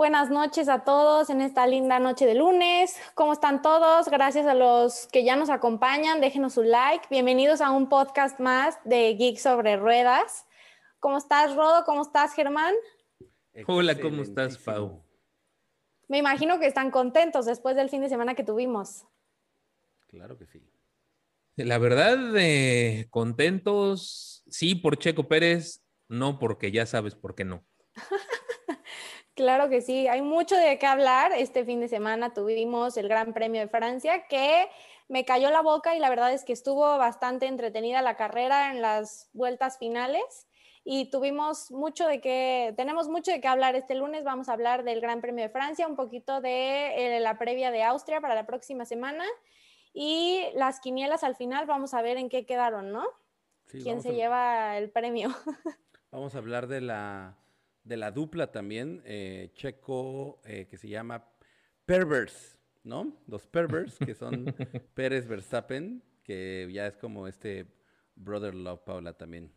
buenas noches a todos en esta linda noche de lunes. ¿Cómo están todos? Gracias a los que ya nos acompañan. Déjenos un like. Bienvenidos a un podcast más de Geek sobre Ruedas. ¿Cómo estás, Rodo? ¿Cómo estás, Germán? Hola, ¿cómo estás, Pau? Me imagino que están contentos después del fin de semana que tuvimos. Claro que sí. La verdad, eh, contentos, sí, por Checo Pérez, no porque ya sabes por qué no. Claro que sí, hay mucho de qué hablar. Este fin de semana tuvimos el Gran Premio de Francia que me cayó la boca y la verdad es que estuvo bastante entretenida la carrera en las vueltas finales y tuvimos mucho de qué, tenemos mucho de qué hablar este lunes. Vamos a hablar del Gran Premio de Francia, un poquito de eh, la previa de Austria para la próxima semana y las quinielas al final. Vamos a ver en qué quedaron, ¿no? ¿Quién se lleva el premio? Vamos a hablar de la de la dupla también, eh, checo, eh, que se llama Pervers, ¿no? Los Pervers, que son Pérez Verstappen, que ya es como este Brother Love Paula también.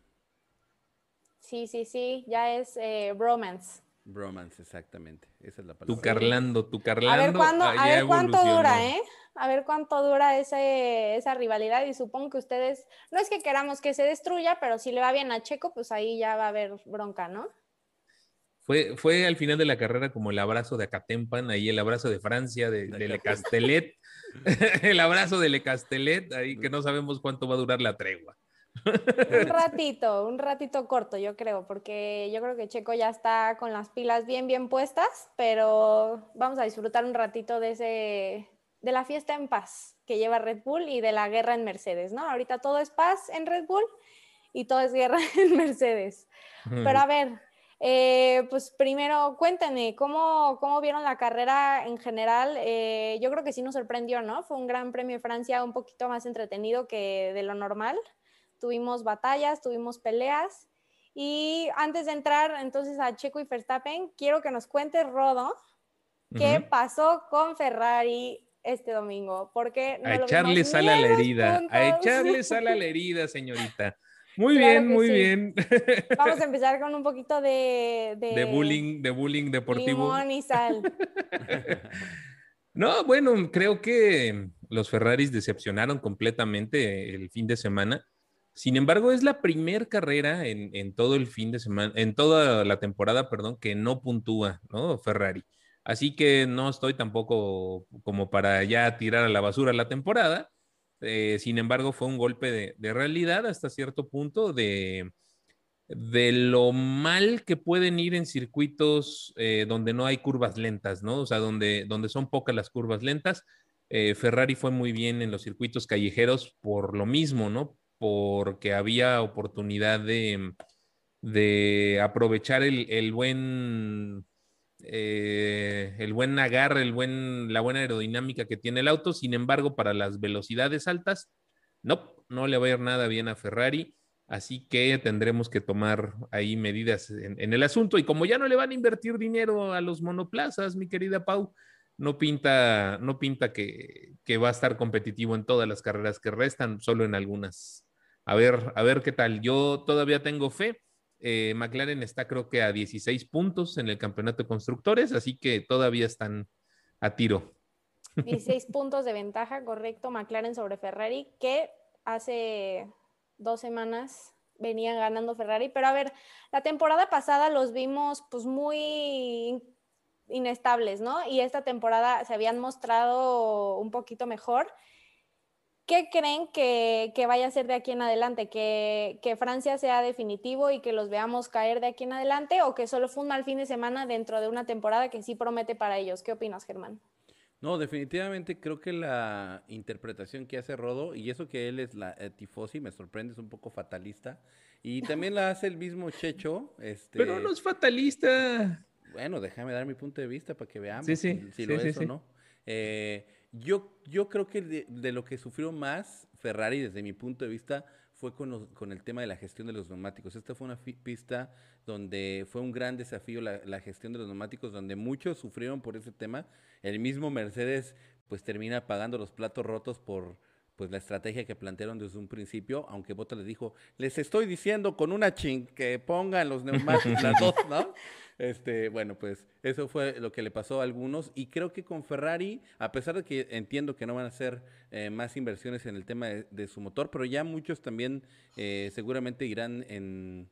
Sí, sí, sí, ya es eh, bromance. Bromance, exactamente. Esa es la palabra. Tu Carlando, tu Carlando. A ver, ¿cuándo, a ver cuánto dura, ¿eh? A ver cuánto dura ese, esa rivalidad y supongo que ustedes, no es que queramos que se destruya, pero si le va bien a Checo, pues ahí ya va a haber bronca, ¿no? Fue, fue al final de la carrera como el abrazo de Acatempan, ahí el abrazo de Francia, de, Le Castellet, el abrazo de Le Castellet, ahí que no sabemos cuánto va a durar la tregua. Un ratito, un ratito corto, yo creo, porque yo creo que Checo ya está con las pilas bien, bien puestas, pero vamos a disfrutar un ratito de ese, de la fiesta en paz que lleva Red Bull y de la guerra en Mercedes, ¿no? Ahorita todo es paz en Red Bull y todo es guerra en Mercedes. Pero a ver, eh, pues primero, cuéntenme, ¿cómo, ¿cómo, vieron la carrera en general? Eh, yo creo que sí nos sorprendió, ¿no? Fue un gran premio de Francia un poquito más entretenido que de lo normal. Tuvimos batallas, tuvimos peleas. Y antes de entrar entonces a Checo y Verstappen, quiero que nos cuente Rodo qué pasó con Ferrari este domingo. Porque a echarle sal a la herida, a echarle sal a la herida, señorita. Muy bien, muy bien. Vamos a empezar con un poquito de... De, bullying, de bullying deportivo. Limón y sal. no, bueno, creo que los Ferraris decepcionaron completamente el fin de semana. Sin embargo, es la primera carrera en, todo el fin de semana, en toda la temporada, perdón, que no puntúa, ¿no? Ferrari. Así que no estoy tampoco como para ya tirar a la basura la temporada, eh, sin embargo, fue un golpe de, realidad hasta cierto punto de, de, lo mal que pueden ir en circuitos eh, donde no hay curvas lentas, ¿no? O sea, donde, donde son pocas las curvas lentas. Eh, Ferrari fue muy bien en los circuitos callejeros por lo mismo, ¿no? Porque había oportunidad de, de aprovechar el, el buen eh, el buen agarre, el buen, la buena aerodinámica que tiene el auto. Sin embargo, para las velocidades altas, no, no le va a ir nada bien a Ferrari. Así que tendremos que tomar ahí medidas en, el asunto. Y como ya no le van a invertir dinero a los monoplazas, mi querida Pau, no pinta, no pinta que, que va a estar competitivo en todas las carreras que restan, solo en algunas. A ver, a ver qué tal. Yo todavía tengo fe eh, McLaren está creo que a 16 puntos en el campeonato de constructores, así que todavía están a tiro. 16 puntos de ventaja, correcto, McLaren sobre Ferrari, que hace dos semanas venían ganando Ferrari, pero a ver, la temporada pasada los vimos pues muy inestables, ¿no? Y esta temporada se habían mostrado un poquito mejor. ¿Qué creen que, vaya a ser de aquí en adelante? ¿Que, Francia sea definitivo y que los veamos caer de aquí en adelante o que solo fue un mal fin de semana dentro de una temporada que sí promete para ellos? ¿Qué opinas, Germán? No, definitivamente creo que la interpretación que hace Rodo, y eso que él es la eh, tifosi, me sorprende, es un poco fatalista. Y también la hace el mismo Checho. Este... Pero no es fatalista. Bueno, déjame dar mi punto de vista para que veamos sí, sí, si, lo es o no. Eh, yo, yo creo que de, lo que sufrió más Ferrari desde mi punto de vista fue con, con, el tema de la gestión de los neumáticos. Esta fue una pista donde fue un gran desafío la, la, gestión de los neumáticos, donde muchos sufrieron por ese tema. El mismo Mercedes pues termina pagando los platos rotos por pues la estrategia que plantearon desde un principio, aunque Bota les dijo, les estoy diciendo con una ching que pongan los neumáticos, las dos, ¿no? Este, bueno, pues eso fue lo que le pasó a algunos y creo que con Ferrari, a pesar de que entiendo que no van a hacer eh, más inversiones en el tema de, su motor, pero ya muchos también eh, seguramente irán en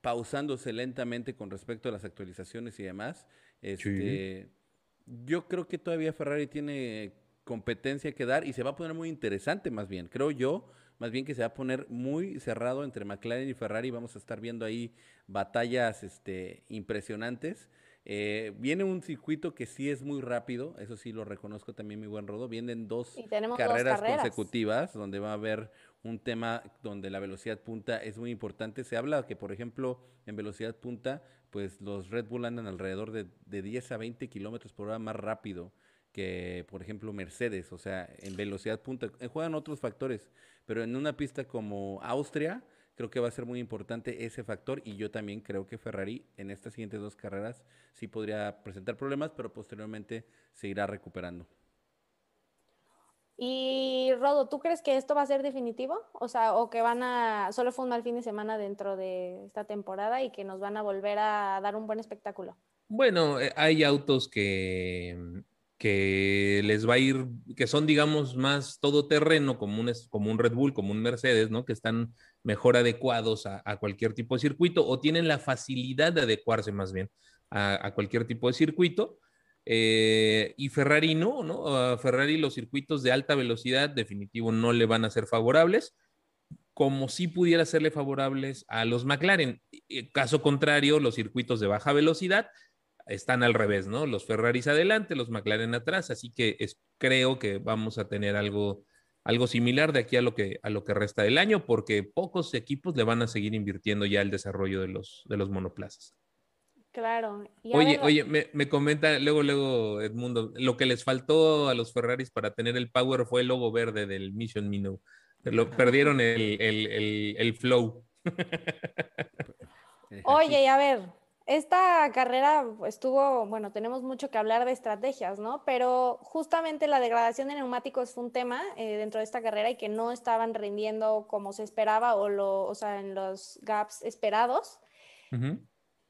pausándose lentamente con respecto a las actualizaciones y demás. Este, Yo creo que todavía Ferrari tiene competencia que dar y se va a poner muy interesante más bien, creo yo, más bien que se va a poner muy cerrado entre McLaren y Ferrari, vamos a estar viendo ahí batallas este, impresionantes. Eh, viene un circuito que sí es muy rápido, eso sí lo reconozco también mi buen Rodo. Vienen dos carreras, consecutivas donde va a haber un tema donde la velocidad punta es muy importante. Se habla que, por ejemplo, en velocidad punta, pues los Red Bull andan alrededor de, de 10 a 20 kilómetros por hora más rápido que, por ejemplo, Mercedes. O sea, en velocidad punta. Eh, juegan otros factores, pero en una pista como Austria, creo que va a ser muy importante ese factor y yo también creo que Ferrari en estas siguientes dos carreras sí podría presentar problemas, pero posteriormente se irá recuperando. Y Rodo, ¿tú crees que esto va a ser definitivo? O sea, o que van a, solo fue un mal fin de semana dentro de esta temporada y que nos van a volver a dar un buen espectáculo. Bueno, eh, hay autos que, que les va a ir, que son, digamos, más todoterreno, como un, como un Red Bull, como un Mercedes, ¿no? Que están mejor adecuados a, cualquier tipo de circuito o tienen la facilidad de adecuarse más bien a, cualquier tipo de circuito. Eh, y Ferrari no, ¿no? A Ferrari los circuitos de alta velocidad definitivo no le van a ser favorables, como si pudiera serle favorables a los McLaren. Caso contrario, los circuitos de baja velocidad están al revés, ¿no? Los Ferraris adelante, los McLaren atrás, así que creo que vamos a tener algo algo similar de aquí a lo que, a lo que resta del año, porque pocos equipos le van a seguir invirtiendo ya el desarrollo de los, de los monoplazas. Claro. oye, oye, me, comenta luego, luego Edmundo, lo que les faltó a los Ferraris para tener el power fue el logo verde del Mission Minnow. Lo, perdieron el, el, el flow. Oye, a ver, esta carrera estuvo, bueno, tenemos mucho que hablar de estrategias, ¿no? Pero justamente la degradación de neumáticos fue un tema eh, dentro de esta carrera y que no estaban rindiendo como se esperaba o, lo, o sea, en los gaps esperados.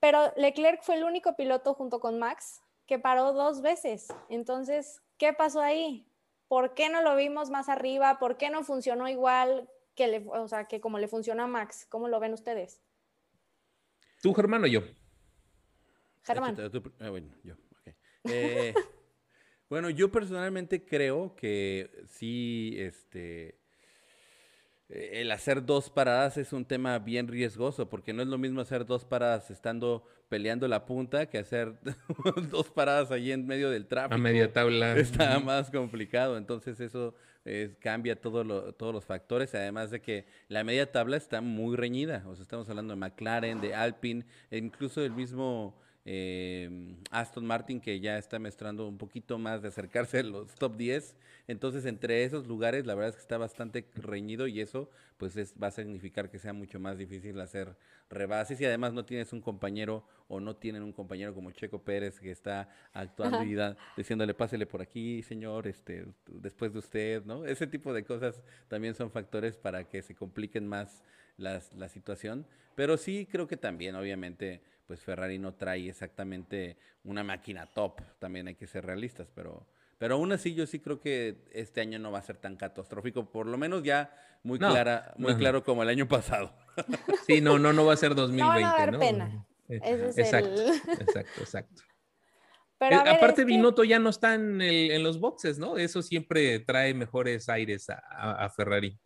Pero Leclerc fue el único piloto junto con Max que paró dos veces. Entonces, ¿qué pasó ahí? ¿Por qué no lo vimos más arriba? ¿Por qué no funcionó igual que, le, o sea, que como le funcionó a Max? ¿Cómo lo ven ustedes? ¿Tú, Germán, o yo? Germán. Ah, bueno, yo, eh, bueno, yo personalmente creo que sí, este, el hacer dos paradas es un tema bien riesgoso, porque no es lo mismo hacer dos paradas estando peleando la punta que hacer dos paradas allí en medio del tráfico. A media tabla. Está más complicado, entonces eso cambia todo todos los factores, además de que la media tabla está muy reñida, o sea, estamos hablando de McLaren, de Alpine, e incluso el mismo eh, Aston Martin que ya está mostrando un poquito más de acercarse a los top 10. Entonces, entre esos lugares, la verdad es que está bastante reñido y eso pues es, va a significar que sea mucho más difícil hacer rebases y además no tienes un compañero o no tienen un compañero como Checo Pérez que está actuando y diciéndole pásele por aquí, señor, este, después de usted, ¿no? Ese tipo de cosas también son factores para que se compliquen más las, la situación. Pero sí creo que también, obviamente, pues Ferrari no trae exactamente una máquina top, también hay que ser realistas, pero, pero aún así yo sí creo que este año no va a ser tan catastrófico, por lo menos ya muy clara, muy claro como el año pasado. Sí, no, no, no va a ser 2020, no. Va a dar pena. Eh, exacto, exacto, exacto. Pero eh, aparte, Binotto ya no está en, los boxes, ¿no? Eso siempre trae mejores aires a, a, Ferrari.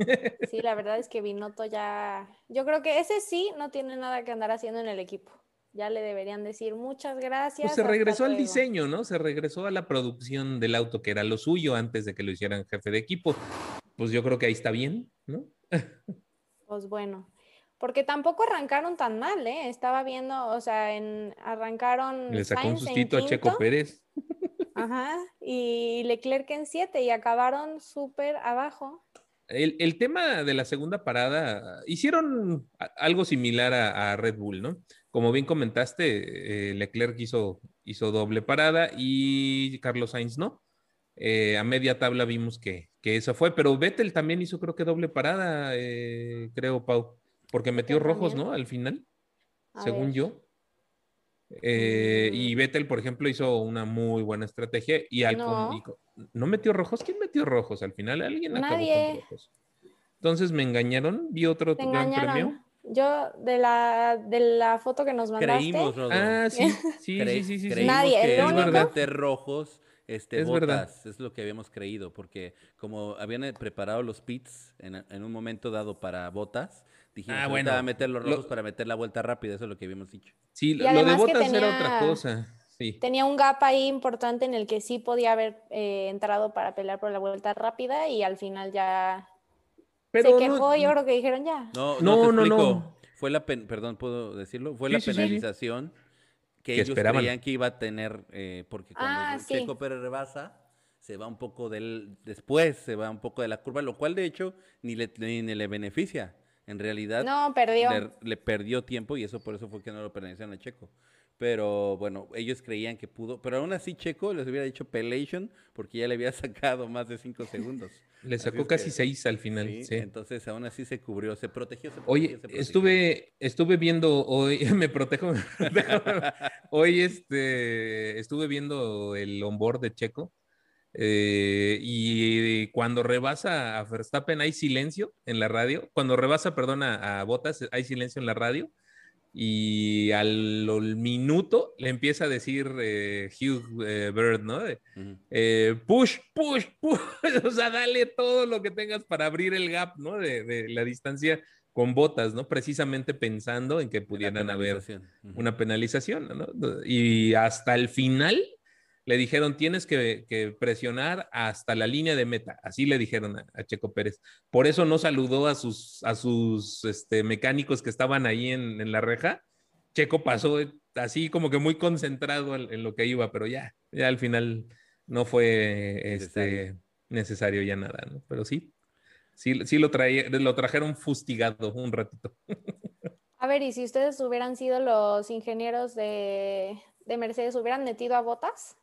Sí, la verdad es que Binotto ya. Yo creo que ese sí no tiene nada que andar haciendo en el equipo ya le deberían decir muchas gracias. Pues se regresó al diseño, ¿no? Se regresó a la producción del auto, que era lo suyo antes de que lo hicieran jefe de equipo. Pues yo creo que ahí está bien, ¿no? Pues bueno, porque tampoco arrancaron tan mal, ¿eh? Estaba viendo, o sea, en, arrancaron. Le sacó un sustito a Checo Pérez. Ajá, y Leclerc en siete y acabaron súper abajo. El, el, tema de la segunda parada, hicieron algo similar a Red Bull, ¿no? Como bien comentaste, eh, Leclerc hizo, hizo doble parada y Carlos Sainz no. Eh, a media tabla vimos que, eso fue, pero Vettel también hizo creo que doble parada, eh, creo, Pau, porque metió rojos, ¿no? Al final, según yo. Eh, Mm. Y Vettel, por ejemplo, hizo una muy buena estrategia y al No. y ¿no metió rojos. ¿Quién metió rojos? Al final alguien acabó Nadie. con rojos. Entonces me engañaron, vi otro gran premio. Yo, de la, de la foto que nos mandaste, Creímos, Rodo. Ah, sí, sí, Cre- sí, sí, sí, sí. creímos Nadie, que el único- rojos este, Es verdad. botas, es lo que habíamos creído, porque como habían eh, preparado los pits en, en un momento dado para botas, dijimos, Ah, "Ahorita bueno, a meter los lo- rojos para meter la vuelta rápida, eso es lo que habíamos dicho. Sí, Y lo de botas era otra tenía- cosa. Sí. tenía un gap ahí importante en el que sí podía haber eh, entrado para pelear por la vuelta rápida y al final ya Pero se no- quejó. yo creo que dijeron ya. No, No, no, te no, explico. no. Fue la pen- perdón, puedo decirlo, fue Sí, la sí, sí. penalización que, Que ellos esperaban. creían que iba a tener, eh, porque cuando Ah, sí. Checo Pérez rebasa, se va un poco del, después se va un poco de la curva, lo cual de hecho ni le, ni le beneficia. En realidad No, perdió. le, le perdió tiempo y eso por eso fue que no lo penalizaron a Checo. Pero bueno, ellos creían que pudo, pero aún así Checo les hubiera dicho pelation porque ya le había sacado más de cinco segundos. Le sacó es casi que- seis al final. Sí, sí. entonces aún así se cubrió, se protegió. Se protegió, Oye, se protegió. estuve, estuve viendo hoy, me protejo, me protejo. hoy este, estuve viendo el onboard de Checo eh, y cuando rebasa a Verstappen hay silencio en la radio, cuando rebasa, perdón, a, a Bottas hay silencio en la radio y al, al minuto le empieza a decir eh, Hugh eh, Bird, ¿no? Eh, push, push, push, o sea, dale todo lo que tengas para abrir el gap, ¿no? De, de la distancia con botas, ¿no? Precisamente pensando en que pudieran haber una penalización, ¿no? Y hasta el final le dijeron, tienes que, que presionar hasta la línea de meta. Así le dijeron a, a Checo Pérez. Por eso no saludó a sus, a sus este, mecánicos que estaban ahí en, en la reja. Checo pasó así como que muy concentrado en, en lo que iba, pero ya, ya al final no fue este, Necesario. necesario ya nada, ¿no? Pero sí, sí, sí lo, traía, lo trajeron fustigado un ratito. A ver, y si ustedes hubieran sido los ingenieros de, de Mercedes, ¿hubieran metido a botas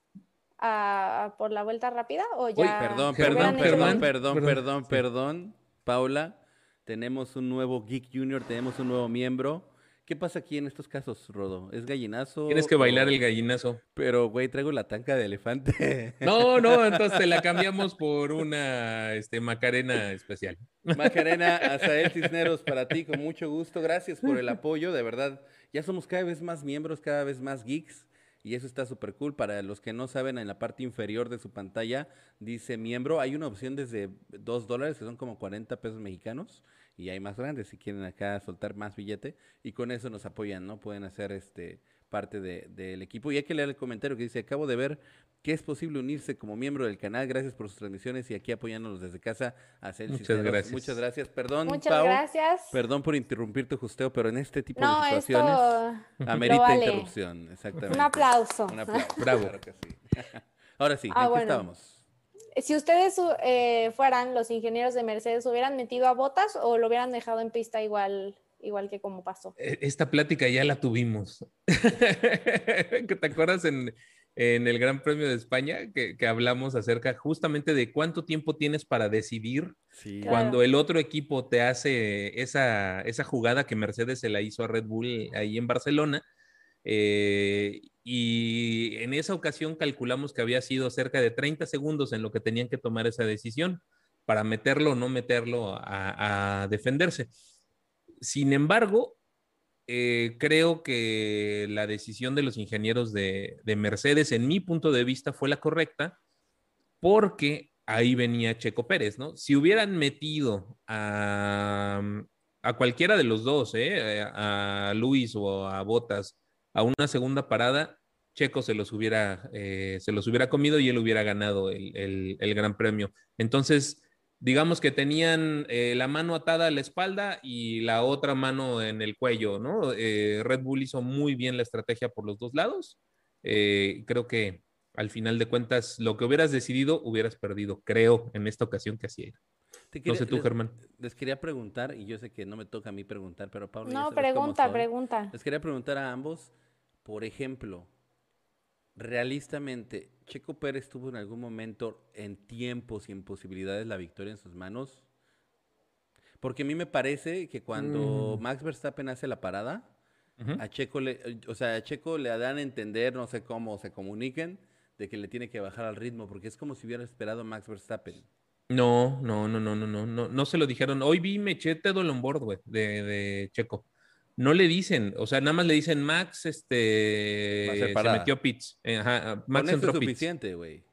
a- por la vuelta rápida? O ya Uy, perdón, perdón, perdón, perdón, Perdón, perdón, sí. perdón, Paula. Tenemos un nuevo Geek Junior, tenemos un nuevo miembro. ¿Qué pasa aquí en estos casos, Rodo? ¿Es gallinazo? Tienes que bailar o- el gallinazo. Pero, güey, traigo la tanca de elefante. No, no, entonces te la cambiamos por una este, Macarena especial. Macarena, Azael Cisneros, para ti, con mucho gusto. Gracias por el apoyo, de verdad. Ya somos cada vez más miembros, cada vez más geeks. Y eso está súper cool. Para los que no saben, en la parte inferior de su pantalla dice miembro. Hay una opción desde 2 dólares, que son como 40 pesos mexicanos. Y hay más grandes si quieren acá soltar más billete. Y con eso nos apoyan, ¿no? Pueden hacer este parte de- del equipo. Y hay que leer el comentario que dice, acabo de ver que es posible unirse como miembro del canal. Gracias por sus transmisiones y aquí apoyándonos desde casa. Azael Muchas Cisneros. gracias. Muchas gracias. Perdón, Muchas Pau. gracias. Perdón por interrumpir tu justeo, pero en este tipo No, de situaciones esto amerita vale. interrupción. Exactamente. Un aplauso. Un aplauso. Bravo. Claro que sí. Ahora sí, Ah, ¿en qué bueno. estábamos? Si ustedes eh, fueran los ingenieros de Mercedes, ¿hubieran metido a botas o lo hubieran dejado en pista igual, igual que como pasó? E- Esta plática ya la tuvimos. ¿Que ¿Te acuerdas en, en el Gran Premio de España que, que hablamos acerca justamente de cuánto tiempo tienes para decidir Sí. Claro. cuando el otro equipo te hace esa, esa jugada que Mercedes se la hizo a Red Bull ahí en Barcelona? Eh, y en esa ocasión calculamos que había sido cerca de 30 segundos en lo que tenían que tomar esa decisión para meterlo o no meterlo a, a defenderse. Sin embargo, eh, creo que la decisión de los ingenieros de, de Mercedes, en mi punto de vista, fue la correcta porque ahí venía Checo Pérez, ¿no? Si hubieran metido a, a cualquiera de los dos, ¿eh? a Luis o a Botas, a una segunda parada, Checo se los hubiera, eh, se los hubiera comido y él hubiera ganado el- el Gran Premio. Entonces, digamos que tenían eh, la mano atada a la espalda y la otra mano en el cuello, ¿no? Eh, Red Bull hizo muy bien la estrategia por los dos lados. Eh, creo que al final de cuentas, lo que hubieras decidido, hubieras perdido, creo, en esta ocasión que así era. Te No quería- sé tú, les- Germán. Les quería preguntar, y yo sé que no me toca a mí preguntar, pero Pablo. No, pregunta, pregunta. Les quería preguntar a ambos, por ejemplo, realistamente, ¿Checo Pérez tuvo en algún momento en tiempos y en posibilidades la victoria en sus manos? Porque a mí me parece que cuando Mm. Max Verstappen hace la parada, a Checo le, o sea, a Checo le dan a entender, no sé cómo se comuniquen, de que le tiene que bajar al ritmo, porque es como si hubiera esperado a Max Verstappen. No, no, no, no, no, no, no, no se lo dijeron. Hoy vi, me eché todo el onboard, güey, de, de Checo. No le dicen, o sea, nada más le dicen Max, este, se metió pits. Eh, Ajá, Con Max entró es suficiente, güey.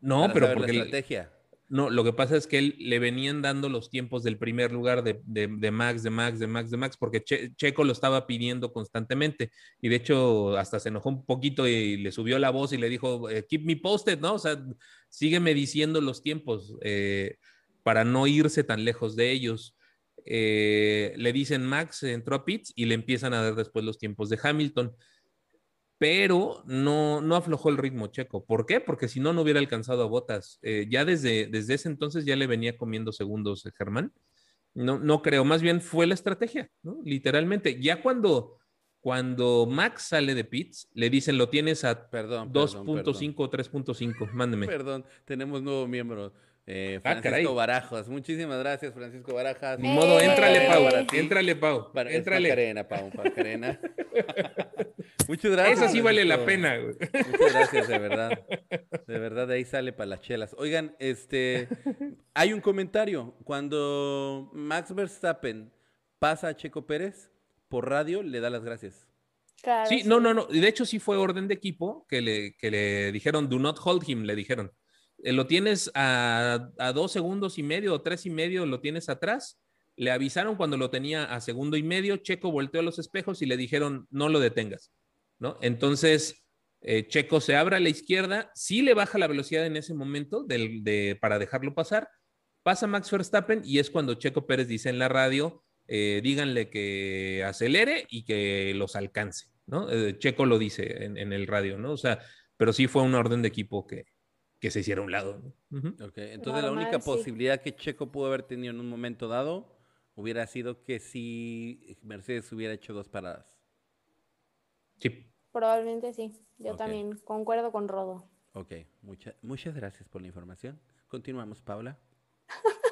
No, para pero porque la estrategia. no, lo que pasa es que él le venían dando los tiempos del primer lugar de, de- de Max, de Max, de Max, de Max, porque Che- Checo lo estaba pidiendo constantemente. Y de hecho, hasta se enojó un poquito y le subió la voz y le dijo, eh, keep me posted, ¿no? O sea, sígueme diciendo los tiempos eh, para no irse tan lejos de ellos. Eh, le dicen Max entró a pits y le empiezan a dar después los tiempos de Hamilton. Pero no, no aflojó el ritmo Checo. ¿Por qué? Porque si no, no hubiera alcanzado a Botas. Eh, ya desde, desde ese entonces ya le venía comiendo segundos eh, Germán. No, no creo, más bien fue la estrategia, ¿no? Literalmente. Ya cuando, cuando Max sale de pits, le dicen lo tienes a Perdón, perdón, 2.5 o 3.5. Mándeme. Perdón, tenemos nuevo miembro. Eh, Ah, Francisco. Barajas. Muchísimas gracias, Francisco Barajas. Ni modo, éntrale, Pau. Para ti. Éntrale, Pau. Para, Éntrale. Macarena, Pau, Macarena. Muchas gracias. Esa sí vale la pena, güey. Muchas gracias, de verdad. De verdad, de ahí sale para las chelas. Oigan, este, hay un comentario. Cuando Max Verstappen pasa a Checo Pérez, por radio le da las gracias. Claro, Sí, no, no, no. De hecho, sí fue orden de equipo que le, que le dijeron, do not hold him, le dijeron. Eh, lo tienes a, dos segundos y medio o tres y medio, lo tienes atrás. Le avisaron cuando lo tenía a segundo y medio. Checo volteó a los espejos y le dijeron, no lo detengas. ¿no? Entonces, eh, Checo se abre a la izquierda, sí le baja la velocidad en ese momento del- de, para dejarlo pasar. Pasa Max Verstappen y es cuando Checo Pérez dice en la radio, eh, díganle que acelere y que los alcance, ¿no? Checo lo dice en, en el radio, ¿no? O sea, pero sí fue una orden de equipo que, que se hiciera a un lado. ¿no? Entonces, la única sí. posibilidad que Checo pudo haber tenido en un momento dado hubiera sido que si Mercedes hubiera hecho dos paradas. Sí. Probablemente sí. Yo también concuerdo con Rodo. Ok, mucha- muchas gracias por la información. Continuamos, Paula.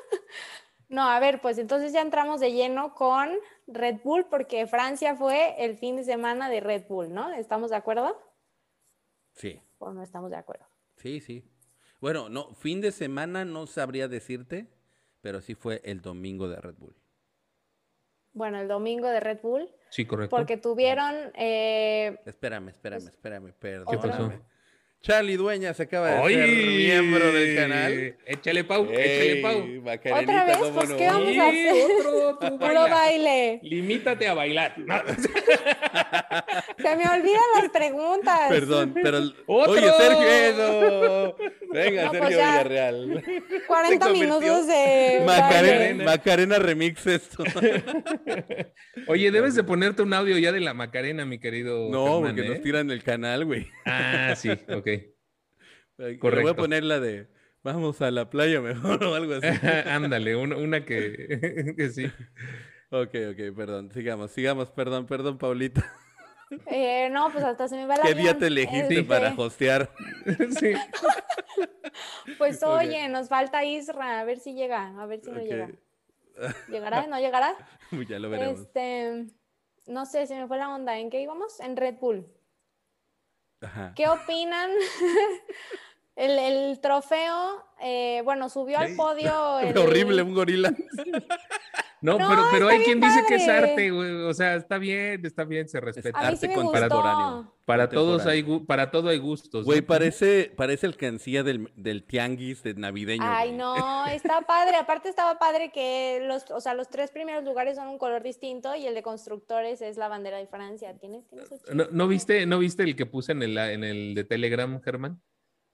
No, a ver, pues entonces ya entramos de lleno con Red Bull porque Francia fue el fin de semana de Red Bull, ¿no? ¿Estamos de acuerdo? Sí, ¿O no estamos de acuerdo? sí, sí. Bueno, no, fin de semana no sabría decirte, pero sí fue el domingo de Red Bull. Bueno, el domingo de Red Bull, Sí, correcto. porque tuvieron, eh, Espérame, espérame, espérame, ¿Qué perdóname. pasó? Charlie Dueña se acaba de ¡Ay! ser miembro del canal. Échale, Pau, échale, Pau. ¿Otra vez? ¿cómo Pues, no? ¿qué vamos Sí, a hacer? otro, tú puro baile. Limítate a bailar. No. Se me olvidan las preguntas. Perdón, pero... ¡Otro! Oye, Sergio, eso. Venga, No, pues Sergio ya. Villarreal. 40 Se minutos de Macarena, baile. Macarena remix esto. Oye, debes de ponerte un audio ya de la Macarena, mi querido. No, Germán, porque ¿eh? nos tiran el canal, güey. Ah, sí, ok. Le voy a Correcto. poner la de vamos a la playa mejor o algo así. Ándale, una, una que, que sí. ok, ok, perdón. Sigamos, sigamos, perdón, perdón, Paulita. Eh, no, pues hasta se me va la ¿Qué día te elegiste para hostear? sí. Pues oye, nos falta Isra, a ver si llega, a ver si no llega. ¿Llegará? ¿No llegará? ya lo veremos. Este, no sé, se me fue la onda. ¿En qué íbamos? En Red Bull. Ajá. ¿Qué opinan? El, el trofeo, eh, bueno, subió al podio. el- Horrible, un gorila. No, No, pero, pero hay quien dice que es arte, güey. O sea, está bien, está bien, se respeta. sí arte me contemporáneo. Para todos hay para todo hay gustos. Güey, ¿no? parece, parece el cancilla del, del tianguis de navideño. Ay, güey. no, está padre. Aparte estaba padre que los, o sea, los tres primeros lugares son un color distinto y el de constructores es la bandera de Francia. ¿Tienes, tienes ¿No, chiste? no viste, ¿No viste el que puse en el, en el de Telegram, Germán?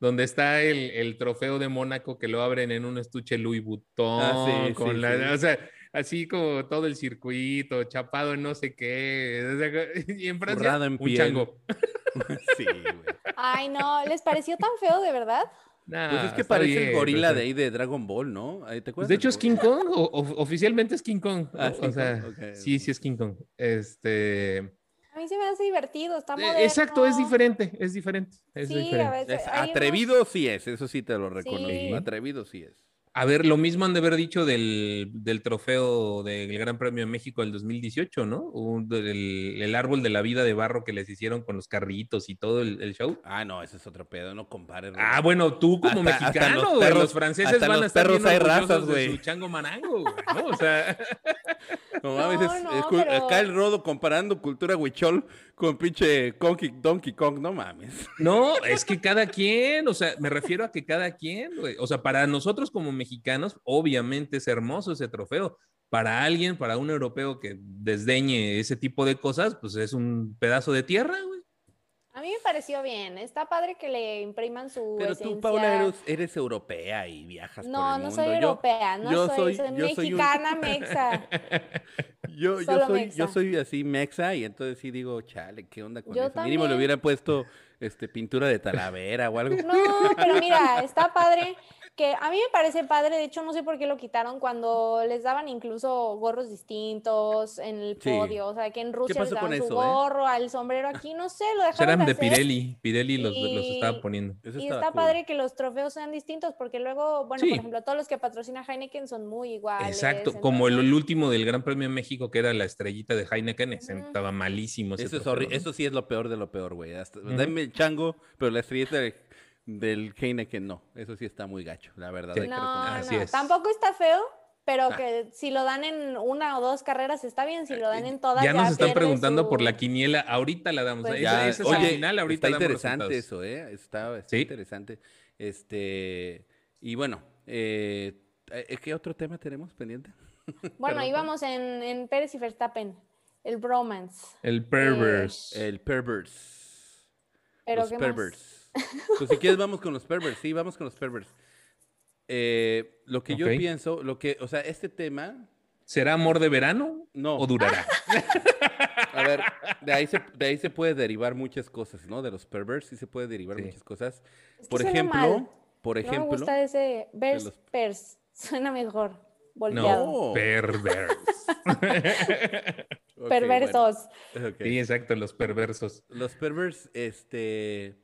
Donde está el, el trofeo de Mónaco que lo abren en un estuche Louis Vuitton. Ah, sí, con sí, la, sí. O sea, así como todo el circuito, chapado en no sé qué. o sea, y en Francia, en un piel. chango. sí, güey. Ay, no, ¿les pareció tan feo de verdad? Nah, Pues es que parece el gorila sea, de ahí de Dragon Ball, ¿no? ¿Te Pues acuerdas? de hecho es King Kong, o- o- oficialmente es King Kong. Ah, ¿no? ¿es King o sea, Kong? Sí, sí es King Kong. Este, A mí se me hace divertido, está eh, moderno. exacto, es diferente, es diferente, es Sí, diferente. a veces. Es hay unos- atrevido sí es, eso sí te lo reconozco. Sí. Atrevido sí es. A ver, lo mismo han de haber dicho del, del trofeo del Gran Premio de México del 2018, ¿no? Un- del- el, árbol de la vida de barro que les hicieron con los carritos y todo el, el show. Ah, no, ese es otro pedo, no compares. güey. Ah, bueno, tú como Hasta- hasta mexicano, los perros- franceses hasta van a los estar perros hay razas, de su chango marango, güey, ¿no? O sea, No mames, No, es- no, es pero- acá el rodo comparando cultura huichol con pinche Donkey, Donkey Kong, no mames. no, es que cada quien, o sea, me refiero a que cada quien, güey, o sea, para nosotros como mexicanos, obviamente es hermoso ese trofeo. Para alguien, para un europeo que desdeñe ese tipo de cosas, pues es un pedazo de tierra, güey. A mí me pareció bien. Está padre que le impriman su Pero esencia. tú, Paula, eres, eres europea y viajas No, por el no mundo. soy europea, no yo soy, soy- soy, yo soy un- mexicana, mexa. Yo, yo soy, mexa. yo soy así mexa y entonces sí digo, chale, ¿qué onda con Yo eso? Mínimo le hubieran puesto este, pintura de talavera o algo. No, pero mira, está padre. Que a mí me parece padre, de hecho no sé por qué lo quitaron cuando les daban incluso gorros distintos en el Sí. podio, o sea que en Rusia les daban su eso, eh? gorro, al sombrero aquí, no sé, lo dejaron Eran de hacer. Pirelli, Pirelli los, los estaba poniendo. Eso Y está cool. padre que los trofeos sean distintos, porque luego, bueno, Sí. por ejemplo, todos los que patrocina Heineken son muy iguales. Exacto, como el, último del Gran Premio de México, que era la estrellita de Heineken, ese Ujú. estaba malísimo. ese Eso, es trofeo, horri- ¿no? eso sí es lo peor de lo peor, güey. Dame el chango, pero la estrellita de- del Heineken no. Eso sí está muy gacho, la verdad. Sí. No, reconocerlo. Así no, es. tampoco está feo, pero Ah. que si lo dan en una o dos carreras está bien, si lo dan en todas Ya nos están preguntando por la quiniela, ahorita la damos. Pues Ya, al oye, final, ahorita está damos interesante resultados. eso, ¿eh? Está, está Sí. interesante. Este, y bueno, eh, eh, ¿qué otro tema tenemos pendiente? Bueno, íbamos en, en Pérez y Verstappen, el bromance. El perverse. El perverts. Pero los ¿qué más? Pues si quieres vamos con los perverts, sí, vamos con los perverts. Eh, lo que yo Ok. pienso, lo que, o sea, este tema, ¿Será amor de verano no. o durará? A ver, de ahí, se, de ahí se puede derivar muchas cosas, ¿no? De los perverts sí se puede derivar Sí. muchas cosas. Es que Por suena ejemplo, mal. por No me ejemplo, gusta ese vers, los- pers. Suena mejor. Volteado. no. Perverse. Ok, Perversos. bueno, ok. Sí, exacto, los perversos. Los perverts, este.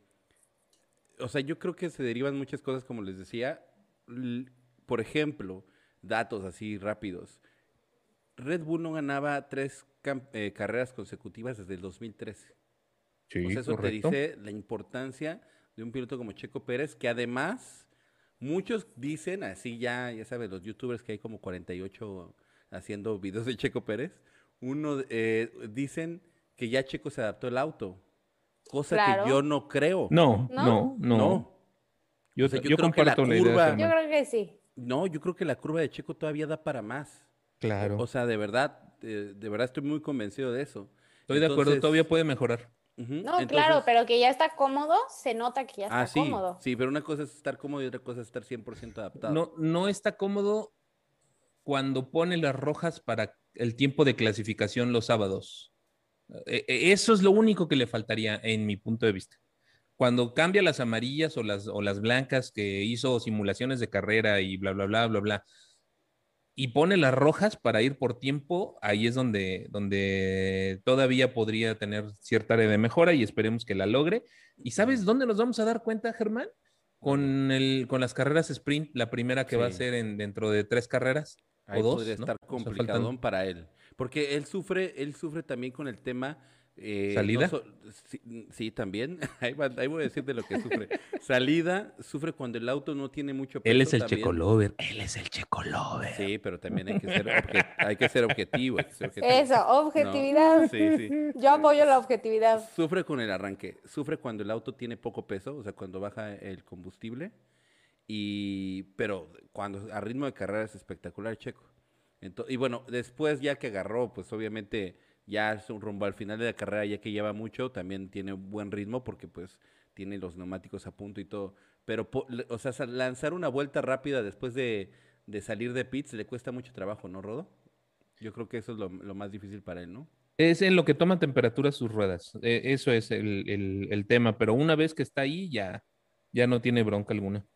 O sea, yo creo que se derivan muchas cosas, como les decía. Por ejemplo, datos así rápidos. Red Bull no ganaba tres eh, carreras consecutivas desde el 2013. Sí, o sea, eso correcto. te dice la importancia de un piloto como Checo Pérez, que además, muchos dicen, así ya, ya sabes, los youtubers que hay como 48 haciendo videos de Checo Pérez, uno eh, dicen que ya Checo se adaptó el auto, cosa Claro. que yo no creo. No, ¿No? no, no. No. Yo, O sea, yo yo creo que la comparto la, idea. curva-. Yo creo que sí. No, yo creo que la curva de Checo todavía da para más. Claro. O sea, de verdad, eh, de verdad estoy muy convencido de eso. Estoy de acuerdo, todavía puede mejorar. No, claro, pero que ya está cómodo, se nota que ya está Ah, sí, cómodo. sí, pero una cosa es estar cómodo y otra cosa es estar 100% adaptado. No, no está cómodo cuando pone las rojas para el tiempo de clasificación los sábados. Eh, eh, Eso es lo único que le faltaría en mi punto de vista. Cuando cambia las amarillas o las, o las blancas que hizo simulaciones de carrera y bla, bla, bla, bla, bla, y pone las rojas para ir por tiempo, ahí es donde, donde todavía podría tener cierta área de mejora y esperemos que la logre. ¿Y sabes dónde nos vamos a dar cuenta, Germán? Con, el, con las carreras sprint, la primera que va a Sí. ser en, dentro de tres carreras Ahí o dos. podría ¿no? estar O sea, faltan- complicadón para él. Porque él sufre, él sufre también con el tema. eh, ¿Salida? so- sí, sí, también. Ahí, va- ahí voy a decir de lo que sufre. Salida, sufre cuando el auto no tiene mucho peso. Él es el también. Checo Lover. Él es el Checo Lover. Sí, pero también hay que ser, obje- hay que ser objetivo. hay que ser objetivo. Eso, objetividad. No, sí, sí. Yo apoyo la objetividad. Sufre con el arranque, sufre cuando el auto tiene poco peso, o sea, cuando baja el combustible, y pero cuando a ritmo de carrera es espectacular Checo. Y bueno, después ya que agarró, pues obviamente ya es un rumbo al final de la carrera, ya que lleva mucho, también tiene un buen ritmo porque pues tiene los neumáticos a punto y todo. Pero, o sea, lanzar una vuelta rápida después de, de salir de pits le cuesta mucho trabajo, ¿no, Rodo? Yo creo que eso es lo, lo más difícil para él, ¿no? Es en lo que toma temperatura sus ruedas. Eh, eso es el, el- el tema. Pero una vez que está ahí, ya, ya no tiene bronca alguna.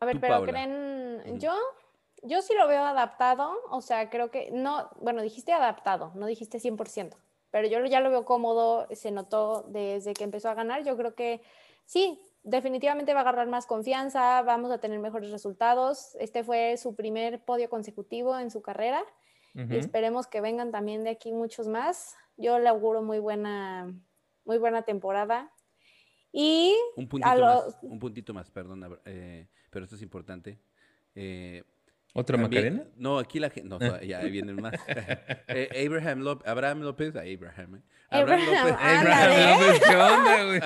A ver, Tú, pero creen, yo, yo sí lo veo adaptado, o sea, creo que, no, bueno, dijiste adaptado, no dijiste 100%, pero yo ya lo veo cómodo, se notó desde que empezó a ganar, yo creo que sí, definitivamente va a agarrar más confianza, vamos a tener mejores resultados. Este fue su primer podio consecutivo en su carrera y esperemos que vengan también de aquí muchos más. Yo le auguro muy buena, muy buena temporada. Y un puntito, más, un puntito más, perdón, eh, pero esto es importante. Eh, ¿Otra Macarena? No, aquí la gente. No, ah. ya vienen más. eh, Abraham López. Abraham López. Abraham. ¿eh? Abraham, López. Abraham López, ¿qué onda, güey?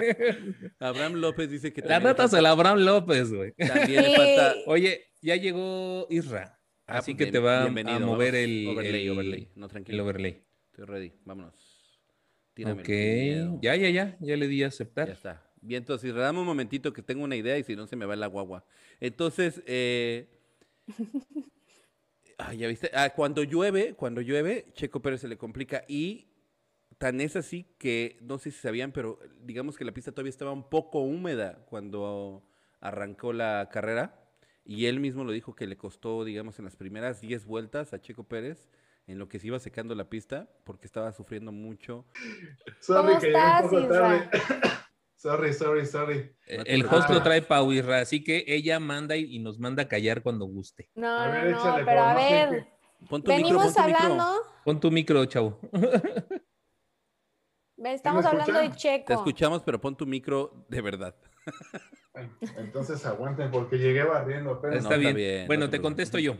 Abraham López dice que. La nota se la Abraham López, güey. También le falta. Oye, ya llegó Isra. Ah, así que te va a mover el overlay, el, overlay. No, tranquilo. El overlay. Estoy ready. Vámonos. Tírame ok. Ya, ya, ya. Ya le di a aceptar. Ya está. Bien, entonces, dame un momentito que tengo una idea y si no se me va la guagua. Entonces, eh Ah, ya viste. Ah, cuando llueve, cuando llueve, Checo Pérez se le complica y tan es así que no sé si sabían, pero digamos que la pista todavía estaba un poco húmeda cuando arrancó la carrera y él mismo lo dijo que le costó, digamos, en las primeras 10 vueltas a Checo Pérez en lo que se iba secando la pista porque estaba sufriendo mucho. Poco tarde. Sorry, sorry, sorry. Eh, el host lo trae Pau Irra, así que ella manda y, nos manda a callar cuando guste. No, no, pero a ver. venimos hablando. Pon tu micro, chavo. Estamos hablando de Checo. Te escuchamos, pero pon tu micro de verdad. Entonces aguanten porque llegué barriendo. Está, bien. Bueno, te contesto yo.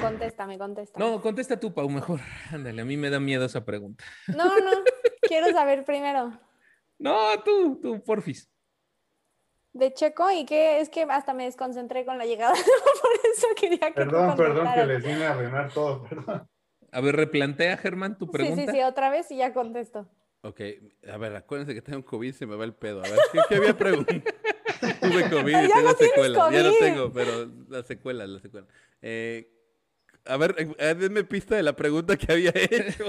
Contéstame, contéstame. No, contesta tú, Pau, mejor. Ándale, a mí me da miedo esa pregunta. No, no, quiero saber primero. No, tú, tú, porfis. De Checo y que es que hasta me desconcentré con la llegada, por eso quería que Perdón, perdón que les vine a arruinar todo, perdón. A ver, replantea, Germán, tu pregunta. Sí, sí, sí, otra vez y ya contesto. Ok, a ver, acuérdense que tengo COVID, se me va el pedo. A ver, ¿qué, había preguntado? Tuve COVID y tengo secuelas. Ya no tengo, pero la secuela, la secuela. Eh, a ver, eh, denme pista de la pregunta que había hecho.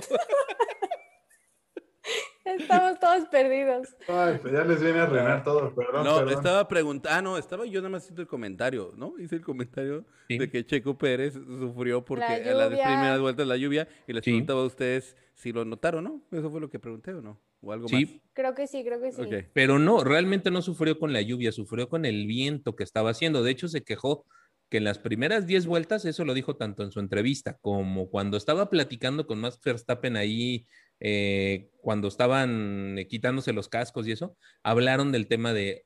Estamos todos perdidos. Ay, pues ya les viene a reinar todo, perdón. No, estaba preguntando, ah, no, estaba yo nada más haciendo el comentario, ¿no? Hice el comentario de que Checo Pérez sufrió porque a las primeras vueltas la lluvia y les preguntaba a ustedes si lo notaron, ¿no? Eso fue lo que pregunté o no, o algo sí. más. Creo que sí, creo que sí. Pero no, realmente no sufrió con la lluvia, sufrió con el viento que estaba haciendo. De hecho, se quejó que en las primeras 10 vueltas, eso lo dijo tanto en su entrevista como cuando estaba platicando con Max Verstappen ahí eh, cuando estaban eh, quitándose los cascos y eso, hablaron del tema de,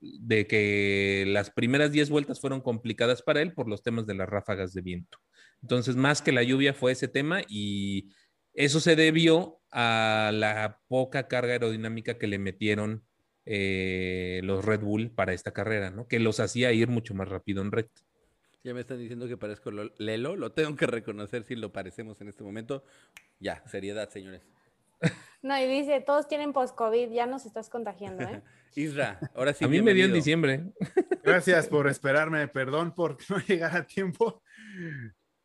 que las primeras 10 vueltas fueron complicadas para él por los temas de las ráfagas de viento. Entonces, más que la lluvia fue ese tema y eso se debió a la poca carga aerodinámica que le metieron eh, los Red Bull para esta carrera, ¿no? Que los hacía ir mucho más rápido en recta. Ya me están diciendo que parezco Lelo, lo tengo que reconocer si lo parecemos en este momento. Ya, seriedad, señores. No, y dice, todos tienen post-COVID, ya nos estás contagiando, ¿eh? Isra, ahora sí. A mí me dio en diciembre. Gracias por esperarme, perdón por no llegar a tiempo,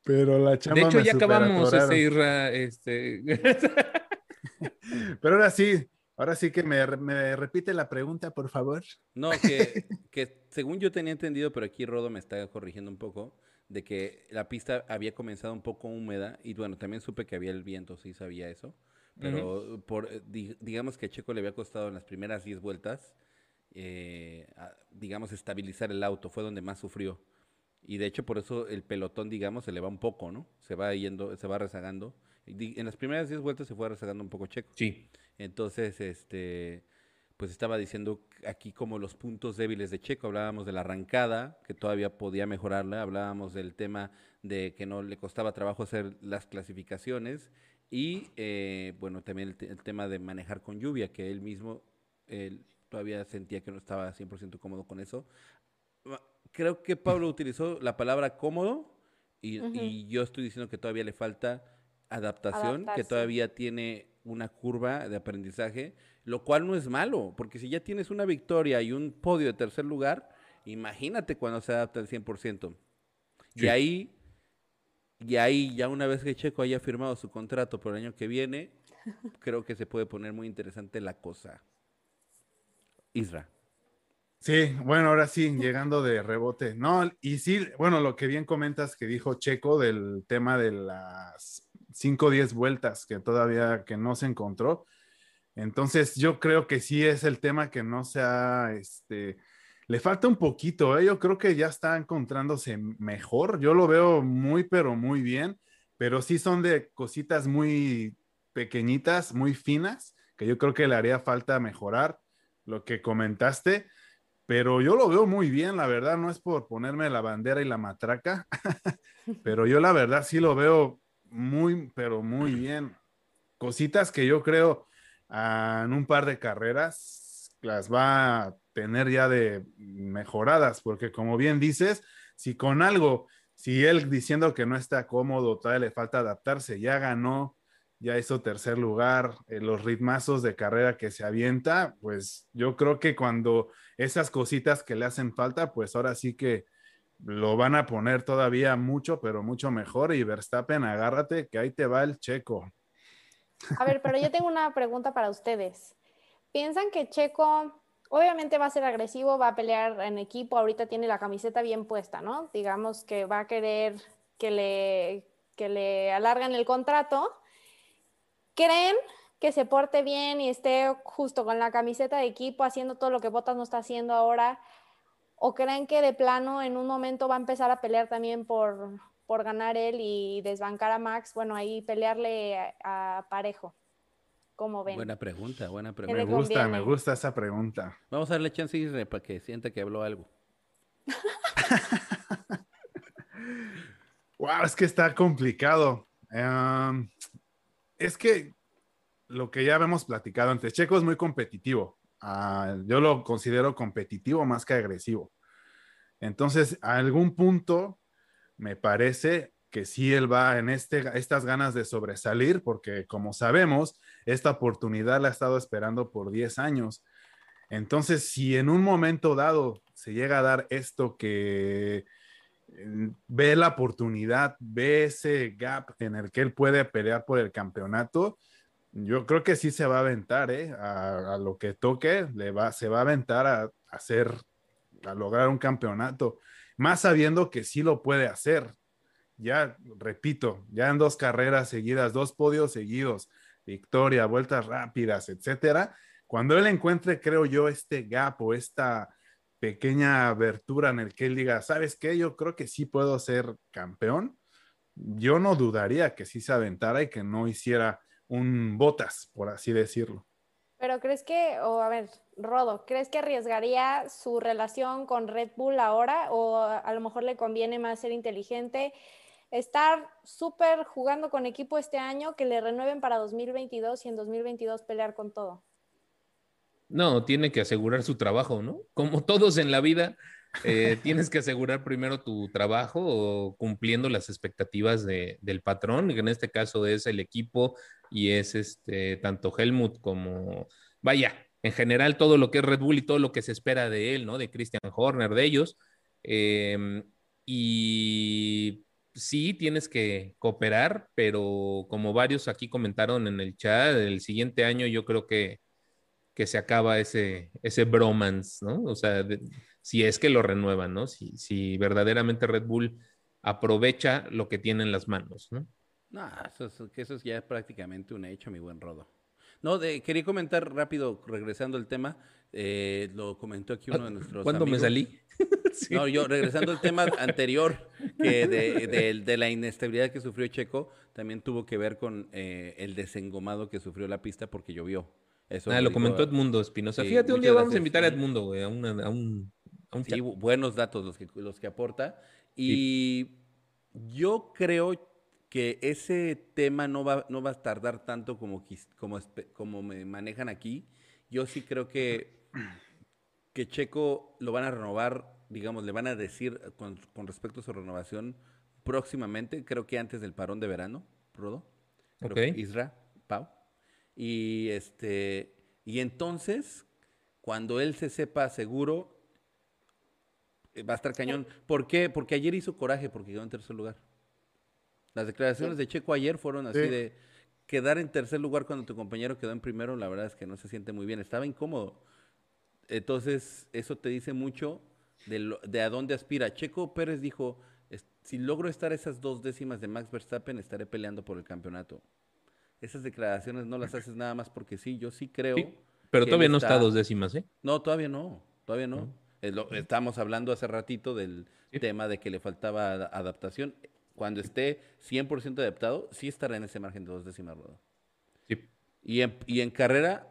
pero la chamba De hecho, ya acabamos este Isra, este... pero ahora sí, ahora sí que me, repite la pregunta, por favor. No, que, que según yo tenía entendido, pero aquí Rodo me está corrigiendo un poco, de que la pista había comenzado un poco húmeda y bueno, también supe que había el viento, sí sabía eso pero por, eh, digamos que a Checo le había costado en las primeras 10 vueltas, eh, digamos, estabilizar el auto, fue donde más sufrió. Y de hecho por eso el pelotón, digamos, se le va un poco, ¿no? Se va yendo, se va rezagando. En las primeras 10 vueltas se fue rezagando un poco Checo. Sí. Entonces, este, pues estaba diciendo aquí como los puntos débiles de Checo. Hablábamos de la arrancada, que todavía podía mejorarla. Hablábamos del tema de que no le costaba trabajo hacer las clasificaciones y eh, bueno, también el, tema de manejar con lluvia, que él mismo él todavía sentía que no estaba 100% cómodo con eso. Creo que Pablo utilizó la palabra cómodo y, yo estoy diciendo que todavía le falta adaptación, que todavía tiene una curva de aprendizaje, lo cual no es malo, porque si ya tienes una victoria y un podio de tercer lugar, imagínate cuando se adapta al 100%. Y ahí y ahí, ya una vez que Checo haya firmado su contrato por el año que viene, creo que se puede poner muy interesante la cosa. Isra. Sí, bueno, ahora sí, llegando de rebote. No, y sí, bueno, lo que bien comentas que dijo Checo del tema de las 5 o 10 vueltas que todavía que no se encontró. Entonces, yo creo que sí es el tema que no se ha este, le falta un poquito, ¿eh? yo creo que ya está encontrándose mejor. Yo lo veo muy, pero muy bien, pero sí son de cositas muy pequeñitas, muy finas, que yo creo que le haría falta mejorar lo que comentaste, pero yo lo veo muy bien, la verdad, no es por ponerme la bandera y la matraca, pero yo la verdad sí lo veo muy, pero muy bien. Cositas que yo creo ah, en un par de carreras las va tener ya de mejoradas, porque como bien dices, si con algo, si él diciendo que no está cómodo, todavía le falta adaptarse, ya ganó, ya hizo tercer lugar, eh, los ritmazos de carrera que se avienta, pues yo creo que cuando esas cositas que le hacen falta, pues ahora sí que lo van a poner todavía mucho, pero mucho mejor. Y Verstappen, agárrate, que ahí te va el checo. A ver, pero yo tengo una pregunta para ustedes. ¿Piensan que Checo obviamente va a ser agresivo, va a pelear en equipo, ahorita tiene la camiseta bien puesta, ¿no? Digamos que va a querer que le, que le alargan el contrato. ¿Creen que se porte bien y esté justo con la camiseta de equipo haciendo todo lo que Botas no está haciendo ahora? ¿O creen que de plano en un momento va a empezar a pelear también por, por ganar él y desbancar a Max? Bueno, ahí pelearle a, Parejo. ¿Cómo ven? Buena pregunta, buena pregunta. Me gusta, me gusta esa pregunta. Vamos a darle chance para que sienta que habló algo. wow, es que está complicado. Em, es que lo que ya hemos platicado antes, Checo es muy competitivo. Ah, yo lo considero competitivo más que agresivo. Entonces, a algún punto, me parece que sí él va en este, estas ganas de sobresalir, porque como sabemos, esta oportunidad la ha estado esperando por 10 años. Entonces, si en un momento dado se llega a dar esto que mm, ve la oportunidad, ve ese gap en el que él puede pelear por el campeonato, yo creo que sí se va a aventar, ¿eh? A, lo que toque, le va, se va a aventar a, hacer, a lograr un campeonato, más sabiendo que sí lo puede hacer. Ya, repito, ya en dos carreras seguidas, dos podios seguidos, victoria, vueltas rápidas, etcétera. Cuando él encuentre, creo yo, este gap o esta pequeña abertura en el que él diga, ¿sabes qué? Yo creo que sí puedo ser campeón. Yo no dudaría que sí se aventara y que no hiciera un botas, por así decirlo. Pero crees que, o a ver, Rodo, ¿crees que arriesgaría su relación con Red Bull ahora o a lo mejor le conviene más ser inteligente, estar súper jugando con equipo este año, que le renueven para 2022 y en 2022 pelear con todo? No, tiene que asegurar su trabajo, ¿no? Como todos en la vida, eh, tienes que asegurar primero tu trabajo cumpliendo las expectativas del patrón, que en este caso es el equipo y es este, tanto Helmut como, vaya, en general todo lo que es Red Bull y todo lo que se espera de él, ¿no? De Christian Horner, de ellos. Em, y sí, tienes que cooperar, pero como varios aquí comentaron en el chat, el siguiente año yo creo que, que se acaba ese, ese bromance, ¿no? O sea, si es que lo renuevan, ¿no? Si, si verdaderamente Red Bull aprovecha lo que tiene en las manos, ¿no? No, eso, eso ya es prácticamente un hecho, mi buen Rodo. No, de, quería comentar rápido, regresando al tema, eh, lo comentó aquí uno de nuestros ¿Cuándo me salí? No, yo regresando al tema anterior, que de, la inestabilidad que sufrió Checo, también tuvo que ver con eh, el desengomado que sufrió la pista porque llovió. Eso ah, lo, comentó Edmundo Espinosa. Fíjate, un día vamos a invitar a Edmundo, güey, a, a, un... sí, buenos datos los que, los que aporta. Y yo creo que ese tema no va, no va a tardar tanto como, como, como me manejan aquí. Yo sí creo que, que Checo lo van a renovar, digamos, le van a decir con, respecto a su renovación próximamente, creo que antes del parón de verano, Rodo. Isra, Pau. Y este, y entonces, cuando él se sepa seguro, eh, va a estar cañón. ¿Por qué? Porque ayer hizo coraje porque quedó en tercer lugar. Las declaraciones de Checo ayer fueron así de quedar en tercer lugar cuando tu compañero quedó en primero, la verdad es que no se siente muy bien, estaba incómodo. Entonces, eso te dice mucho de, de a dónde aspira. Checo Pérez dijo, si logro estar esas dos décimas de Max Verstappen, estaré peleando por el campeonato. Esas declaraciones no las haces nada más porque sí, yo sí creo. pero todavía no está... dos décimas, ¿eh? No, todavía no, todavía no. Es lo- estábamos hablando hace ratito del Sí. tema de que le faltaba ad- adaptación. Cuando esté 100% adaptado, sí estará en ese margen de dos décimas rueda. Sí. Y en, y en carrera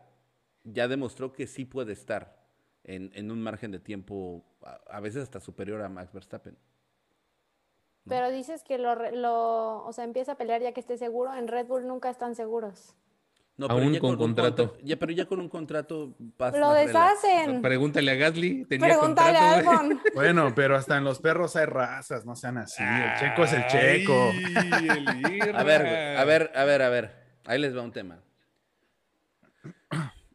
ya demostró que sí puede estar en, en un margen de tiempo a, a veces hasta superior a Max Verstappen. Pero dices que lo, re- lo, o sea, empieza a pelear ya que esté seguro. En Red Bull nunca están seguros. No, Aún ya con contrato. contra- ya, pero ya con un contrato pasa Lo deshacen. Pregúntale a Gasly. Tenía Pregúntale a contrato, güey. Albon. Bueno, pero hasta en los perros hay razas, no sean así. El checo es el checo. Ay, el A ver, a ver, a ver, a ver. Ahí les va un tema.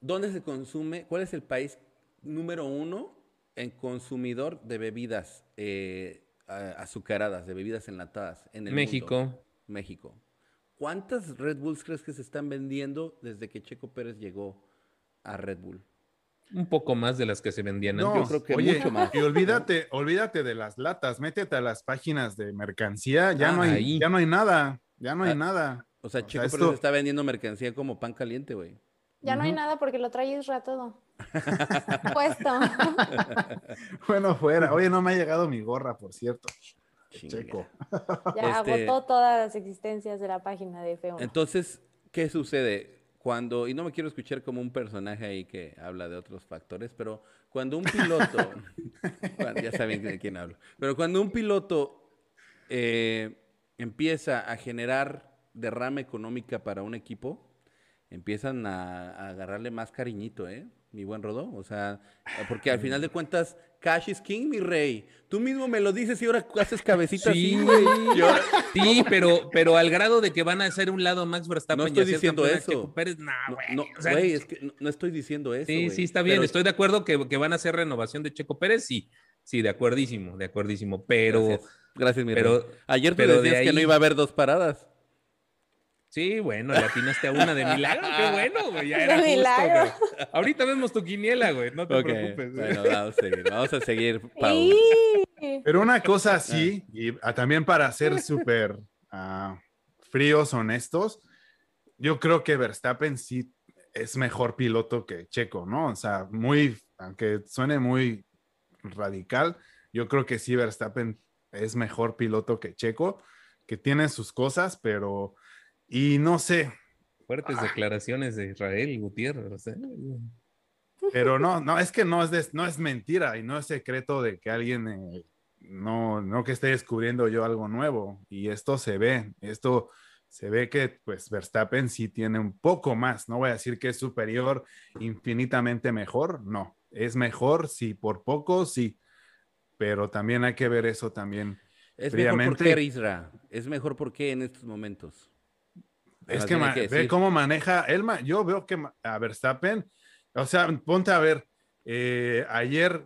¿Dónde se consume? ¿Cuál es el país número uno en consumidor de bebidas eh, a- azucaradas, de bebidas enlatadas en el México. mundo? México. ¿Cuántas Red Bulls crees que se están vendiendo desde que Checo Pérez llegó a Red Bull? Un poco más de las que se vendían No, antes. yo creo que oye, mucho más. Y olvídate, olvídate de las latas, métete a las páginas de mercancía, ya Ah, no hay, ahí. ya no hay nada, ya no hay Ah, nada. O sea, O sea, Checo esto- Pérez está vendiendo mercancía como pan caliente, güey. Ya no hay nada porque lo trae Isra todo. Puesto. Bueno, fuera. Oye, no me ha llegado mi gorra, por cierto. Checo. Ya Este- agotó todas las existencias de la página de F1. Entonces, ¿qué sucede? Cuando, y no me quiero escuchar como un personaje ahí que habla de otros factores, pero cuando un piloto, bueno, ya saben de quién hablo, pero cuando un piloto eh, empieza a generar derrama económica para un equipo, empiezan a, a agarrarle más cariñito, ¿eh? Mi buen Rodó. O sea, porque al final de cuentas, cash is king, mi rey. Tú mismo me lo dices y ahora haces cabecita Sí, así, güey. Sí, pero, pero al grado de que van a hacer un lado Max Verstappen No estoy diciendo eso. Checo Pérez, nah, No, güey. no, o sea, güey, es que no, no estoy diciendo eso. Sí, güey. sí, está bien. Pero- Estoy de acuerdo que, que van a hacer renovación de Checo Pérez, sí. Sí, de acuerdísimo, de acuerdísimo. Pero, Gracias, Gracias, mi pero- rey. Ayer tú pero de decías que no iba a haber dos paradas. Sí, bueno, le atinaste a una de milagro. Qué bueno, güey. Ya De era justo, milagro. güey. Ahorita vemos tu quiniela, güey. No te preocupes. güey. Bueno, vamos a seguir. Vamos a seguir, Pero una cosa sí, y ah, también para ser súper ah, fríos, honestos, yo creo que Verstappen sí es mejor piloto que Checo, ¿no? O sea, muy, aunque suene muy radical, yo creo que sí Verstappen es mejor piloto que Checo, que tiene sus cosas, pero, y no sé, Fuertes Ah. declaraciones de Israel Gutiérrez. sea, Pero no, no, es que no es, de- no es mentira y no es secreto de que alguien, eh, no, no que esté descubriendo yo algo nuevo. Y esto se ve, esto se ve que pues Verstappen sí tiene un poco más. No voy a decir que es superior, infinitamente mejor, no. Es mejor, sí, por poco, sí. Pero también hay que ver eso también. Es mejor por Fríamente. qué, Isra. Es mejor por qué en estos momentos. Es que, ve cómo maneja él. ma- Yo veo que a Verstappen, o sea, ponte a ver, eh, ayer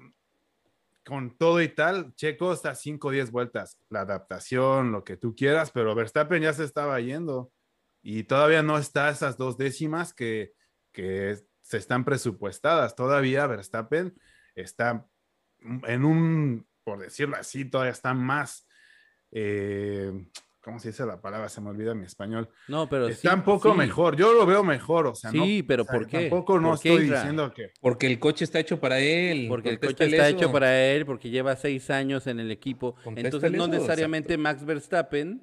con todo y tal, Checo está 5 o 10 vueltas, la adaptación, lo que tú quieras, pero Verstappen ya se estaba yendo y todavía no está esas dos décimas que, que se están presupuestadas. Todavía Verstappen está en un, por decirlo así, todavía está más, eh, ¿cómo se dice la palabra? Se me olvida mi español. No, pero Está sí, un poco sí. mejor. Yo lo veo mejor, o sea, no- Sí, pero o sea, ¿por qué? Tampoco no ¿Por qué, estoy Isra? diciendo que. Porque el coche está hecho para él. Porque el coche está eso. hecho para él, porque lleva seis años en el equipo. Contéstale Entonces, no necesariamente Max Verstappen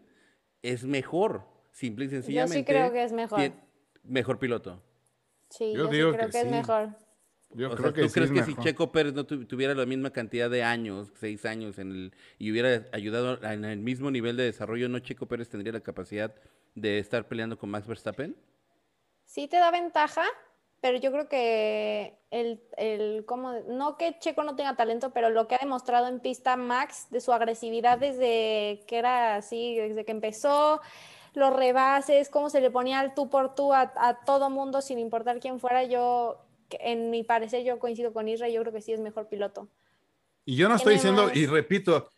es mejor. Simple y Yo sencillamente. sí creo que es mejor. Mejor piloto. Sí, Yo yo, sí digo creo que que, es mejor. Yo o creo sea, que ¿tú sí crees es que si. Checo Pérez no tu- tuviera la misma cantidad de años, seis años, en el, y hubiera ayudado en el mismo nivel de desarrollo, ¿no Checo Pérez tendría la capacidad de estar peleando con Max Verstappen? Sí te da ventaja, pero yo creo que el, el cómo, no que Checo no tenga talento, pero lo que ha demostrado en pista Max de su agresividad desde que era así, desde que empezó, los rebases, cómo se le ponía al tú por tú a, a todo mundo sin importar quién fuera, yo, en mi parecer, yo coincido con Israel, yo creo que sí es mejor piloto. Y yo no estoy diciendo, y repito,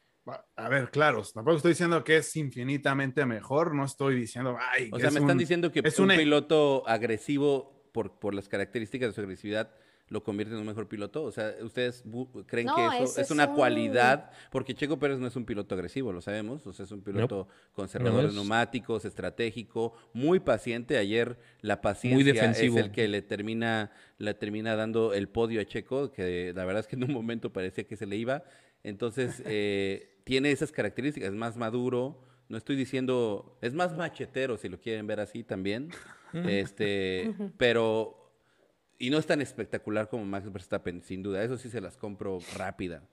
a ver, claro, tampoco estoy diciendo que es infinitamente mejor, no estoy diciendo, ay, O que sea, es me están un- diciendo que es un un piloto agresivo, por, por las características de su agresividad, lo convierte en un mejor piloto? O sea, ¿ustedes creen No, que eso es una un- cualidad? Porque Checo Pérez no es un piloto agresivo, lo sabemos. O sea, es un piloto conservador No, de neumáticos, estratégico, muy paciente. Ayer la paciencia defensivo. es el que le termina, le termina dando el podio a Checo, que la verdad es que en un momento parecía que se le iba. Entonces, eh, tiene esas características, es más maduro. No estoy diciendo, es más machetero, si lo quieren ver así también. Este, pero y no es tan espectacular como Max Verstappen, sin duda. Eso sí se las compro rápida.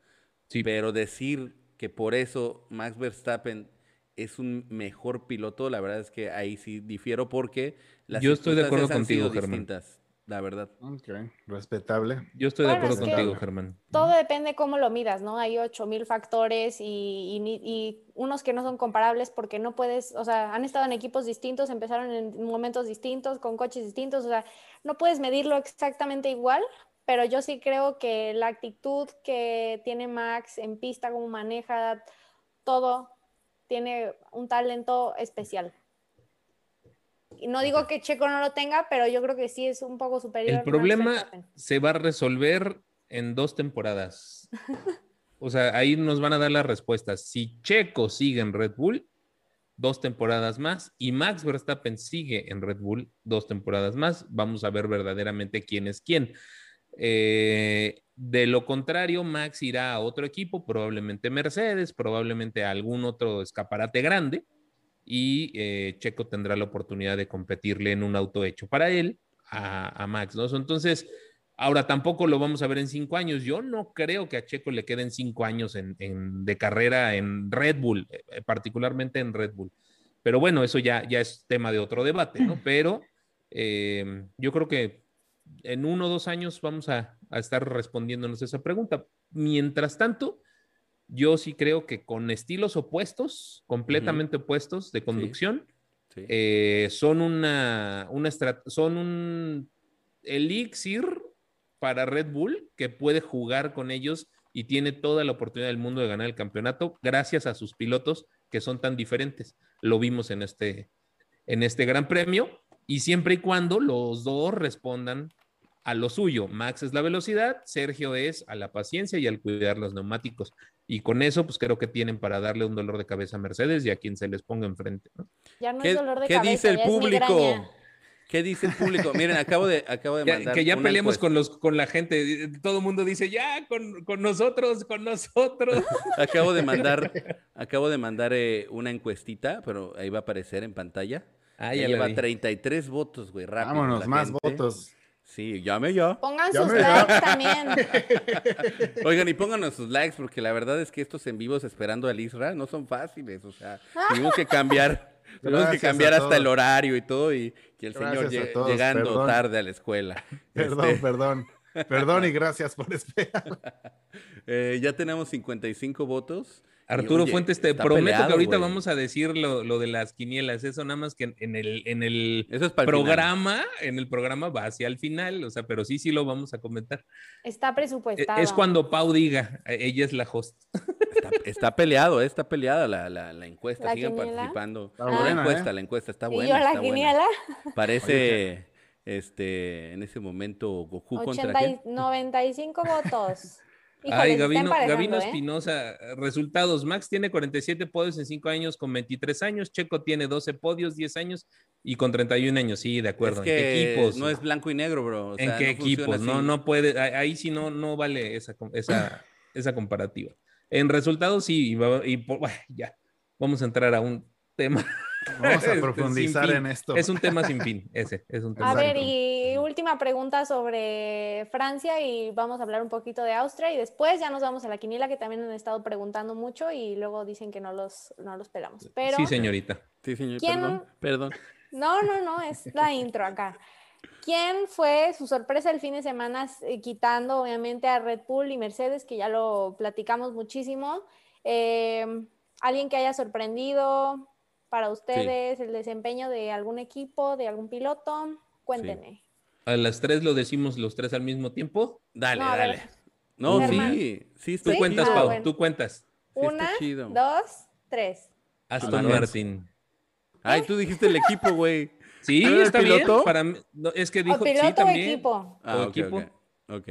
Sí. Pero decir que por eso Max Verstappen es un mejor piloto, la verdad es que ahí sí difiero porque las Yo estoy de acuerdo circunstancias han contigo, sido Germán. distintas, la verdad. Ok, respetable. Yo estoy de acuerdo es contigo, Germán. Todo depende cómo lo midas, ¿no? Hay 8000 factores y, y y unos que no son comparables porque no puedes, o sea, han estado en equipos distintos, empezaron en momentos distintos, con coches distintos, o sea, no puedes medirlo exactamente igual, pero yo sí creo que la actitud que tiene Max en pista, cómo maneja todo, tiene un talento especial. No digo que Checo no lo tenga, pero yo creo que sí es un poco superior. El problema se va a resolver en dos temporadas. O sea, ahí nos van a dar las respuestas. Si Checo sigue en Red Bull, dos temporadas más, y Max Verstappen sigue en Red Bull, dos temporadas más, vamos a ver verdaderamente quién es quién. Eh, de lo contrario, Max irá a otro equipo, probablemente Mercedes, probablemente a algún otro escaparate grande, y eh, Checo tendrá la oportunidad de competirle en un auto hecho para él a, a Max, ¿no? Entonces, ahora tampoco lo vamos a ver en cinco años. Yo no creo que a Checo le queden cinco años en, en- de carrera en Red Bull, eh, particularmente en Red Bull. Pero bueno, eso ya, ya es tema de otro debate, ¿no? Pero eh, yo creo que en uno o dos años vamos a, a estar respondiéndonos esa pregunta. Mientras tanto, yo sí creo que con estilos opuestos, completamente opuestos de conducción, Sí. eh, son una, son un elixir para Red Bull que puede jugar con ellos y tiene toda la oportunidad del mundo de ganar el campeonato gracias a sus pilotos que son tan diferentes. Lo vimos en este, en este gran premio y siempre y cuando los dos respondan a lo suyo. Max es la velocidad, Sergio es a la paciencia y al cuidar los neumáticos. Y con eso, pues creo que tienen para darle un dolor de cabeza a Mercedes y a quien se les ponga enfrente. ¿no? Ya no ¿Qué, es dolor de qué cabeza, dice el ya público? ¿Qué dice el público? Miren, acabo de, acabo de Que, mandar. que ya peleemos encuesta. con, los, con la gente. Todo el mundo dice, ya, con, con nosotros, con nosotros. Acabo de mandar, acabo de mandar eh, una encuestita, pero ahí va a aparecer en pantalla. Ah, Ya lleva vi. 33 votos, güey, rápido. Vámonos, la más gente. votos. Sí, llame ya. Pongan sus likes también. Oigan, y pónganos sus likes, porque la verdad es que estos en vivos esperando al Isra no son fáciles. O sea, tuvimos que cambiar, tuvimos que cambiar hasta el horario y todo, y que el señor Gracias a lle- todos, llegando perdón. tarde a la escuela. Perdón, Este, perdón. Perdón y gracias por esperar. eh, ya tenemos 55 votos. Y, Arturo oye, Fuentes, te prometo peleado, que ahorita vamos a decir lo, lo de las quinielas. Eso nada más que en, el, en el Eso es para el final. programa, en el programa va hacia el final. O sea, pero sí, sí lo vamos a comentar. Está E- presupuestado. Es cuando Pau diga, eh, ella es la host. Está, está peleado, eh, está peleada la, la, la encuesta. ¿La Sigan quiniela? participando. Está la buena, encuesta, ¿eh? la encuesta está Y buena. yo la está buena. quiniela, Parece este en ese momento Goku contra 80 quién? y 95 votos. Híjole, Ay, Gabino, Gabino ¿eh? Espinosa, resultados. Max tiene 47 podios en 5 años con 23 años. Checo tiene 12 podios, 10 años y con 31 años. Sí, de acuerdo. Es ¿En qué equipos? no es blanco y negro, bro. o ¿En sea, qué no equipos? No, no puede. ahí- sí no, no vale esa, esa, esa comparativa. En resultados sí, y, y bueno, ya. Vamos a entrar a un tema. Vamos Este, a sin profundizar en esto. Es un tema sin fin, ese. Es un tema A sin ver, fin. y última pregunta sobre Francia y vamos a hablar un poquito de Austria y después ya nos vamos a la quiniela que también han estado preguntando mucho y luego dicen que no los, no los pelamos. Pero Sí, señorita. Sí, señor, ¿Quién- perdón. Perdón. no, no, no, es la intro acá. ¿Quién fue su sorpresa el fin de semana eh, quitando obviamente a Red Bull y Mercedes, que ya lo platicamos muchísimo? Eh, ¿Alguien que haya sorprendido para ustedes el desempeño de algún equipo, de algún piloto? Cuéntenme. A las tres lo decimos los tres al mismo tiempo. Dale, No, a ver. dale. No, Germán. sí, sí Tú cuentas, Ah, Pau, bueno. tú cuentas. Una, chido. dos, tres. Aston. Martin. Ay, tú dijiste el equipo, güey. Sí, ¿Era el está bien. piloto? Para mí- no, es que dijo, ¿O piloto sí, o equipo? Ah, O ok, equipo. ok. Ok.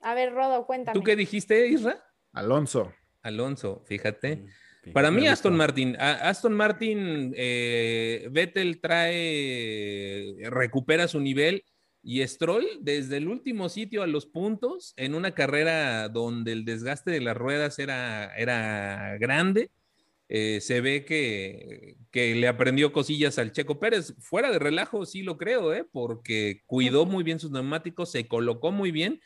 A ver, Rodo, cuéntame. ¿Tú qué dijiste, Isra? Alonso. Alonso, fíjate. Mm. Para me mí, Aston. Martin. Aston Martin, eh, Vettel trae, recupera su nivel y Stroll desde el último sitio a los puntos en una carrera donde el desgaste de las ruedas era, era grande. eh, se ve que, que le aprendió cosillas al Checo Pérez. Fuera de relajo, sí lo creo, ¿eh? porque cuidó muy bien sus neumáticos, se colocó muy bien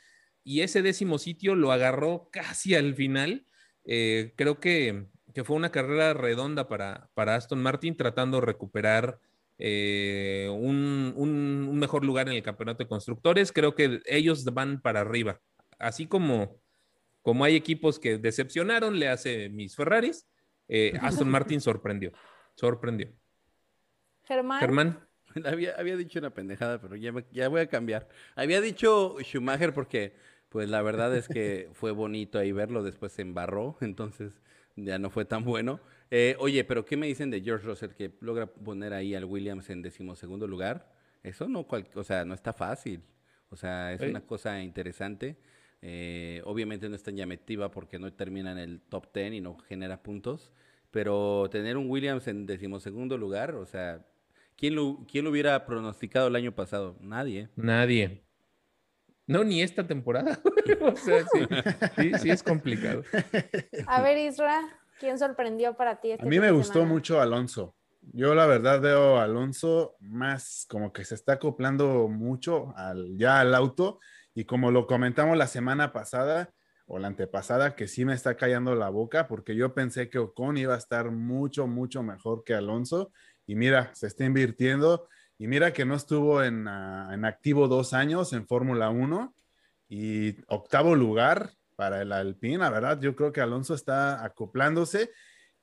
y ese décimo sitio lo agarró casi al final. Eh, creo que, que fue una carrera redonda para, para Aston Martin, tratando de recuperar eh, un, un- un mejor lugar en el campeonato de constructores. Creo que ellos van para arriba. Así como, como hay equipos que decepcionaron, le hace mis Ferraris, eh, Aston Martin sorprendió. Sorprendió. Germán. Germán, Había, había dicho una pendejada, pero ya, me- ya voy a cambiar. Había dicho Schumacher porque, pues la verdad es que fue bonito ahí verlo, después se embarró, entonces ya no fue tan bueno. Eh, oye, pero ¿qué me dicen de George Russell que logra poner ahí al Williams en decimosegundo lugar? Eso no, cual- o sea, no está fácil. O sea, es una cosa interesante. Eh, obviamente no es tan llamativa porque no termina en el top 10 y no genera puntos. Pero tener un Williams en decimosegundo lugar, o sea, ¿quién lo, quién lo hubiera pronosticado el año pasado? Nadie. nadie. No, ni esta temporada. o sea, sí, sí, sí es complicado. A ver, Isra, ¿quién sorprendió para ti? A este mí fin me gustó semana? mucho Alonso. Yo la verdad veo a Alonso más como que se está acoplando mucho al, ya al auto y como lo comentamos la semana pasada o la antepasada, que sí me está callando la boca porque yo pensé que Ocon iba a estar mucho, mucho mejor que Alonso y mira, se está invirtiendo y mira que no estuvo en, ah, en activo dos años en Fórmula 1 y octavo lugar para el Alpine, la verdad, yo creo que Alonso está acoplándose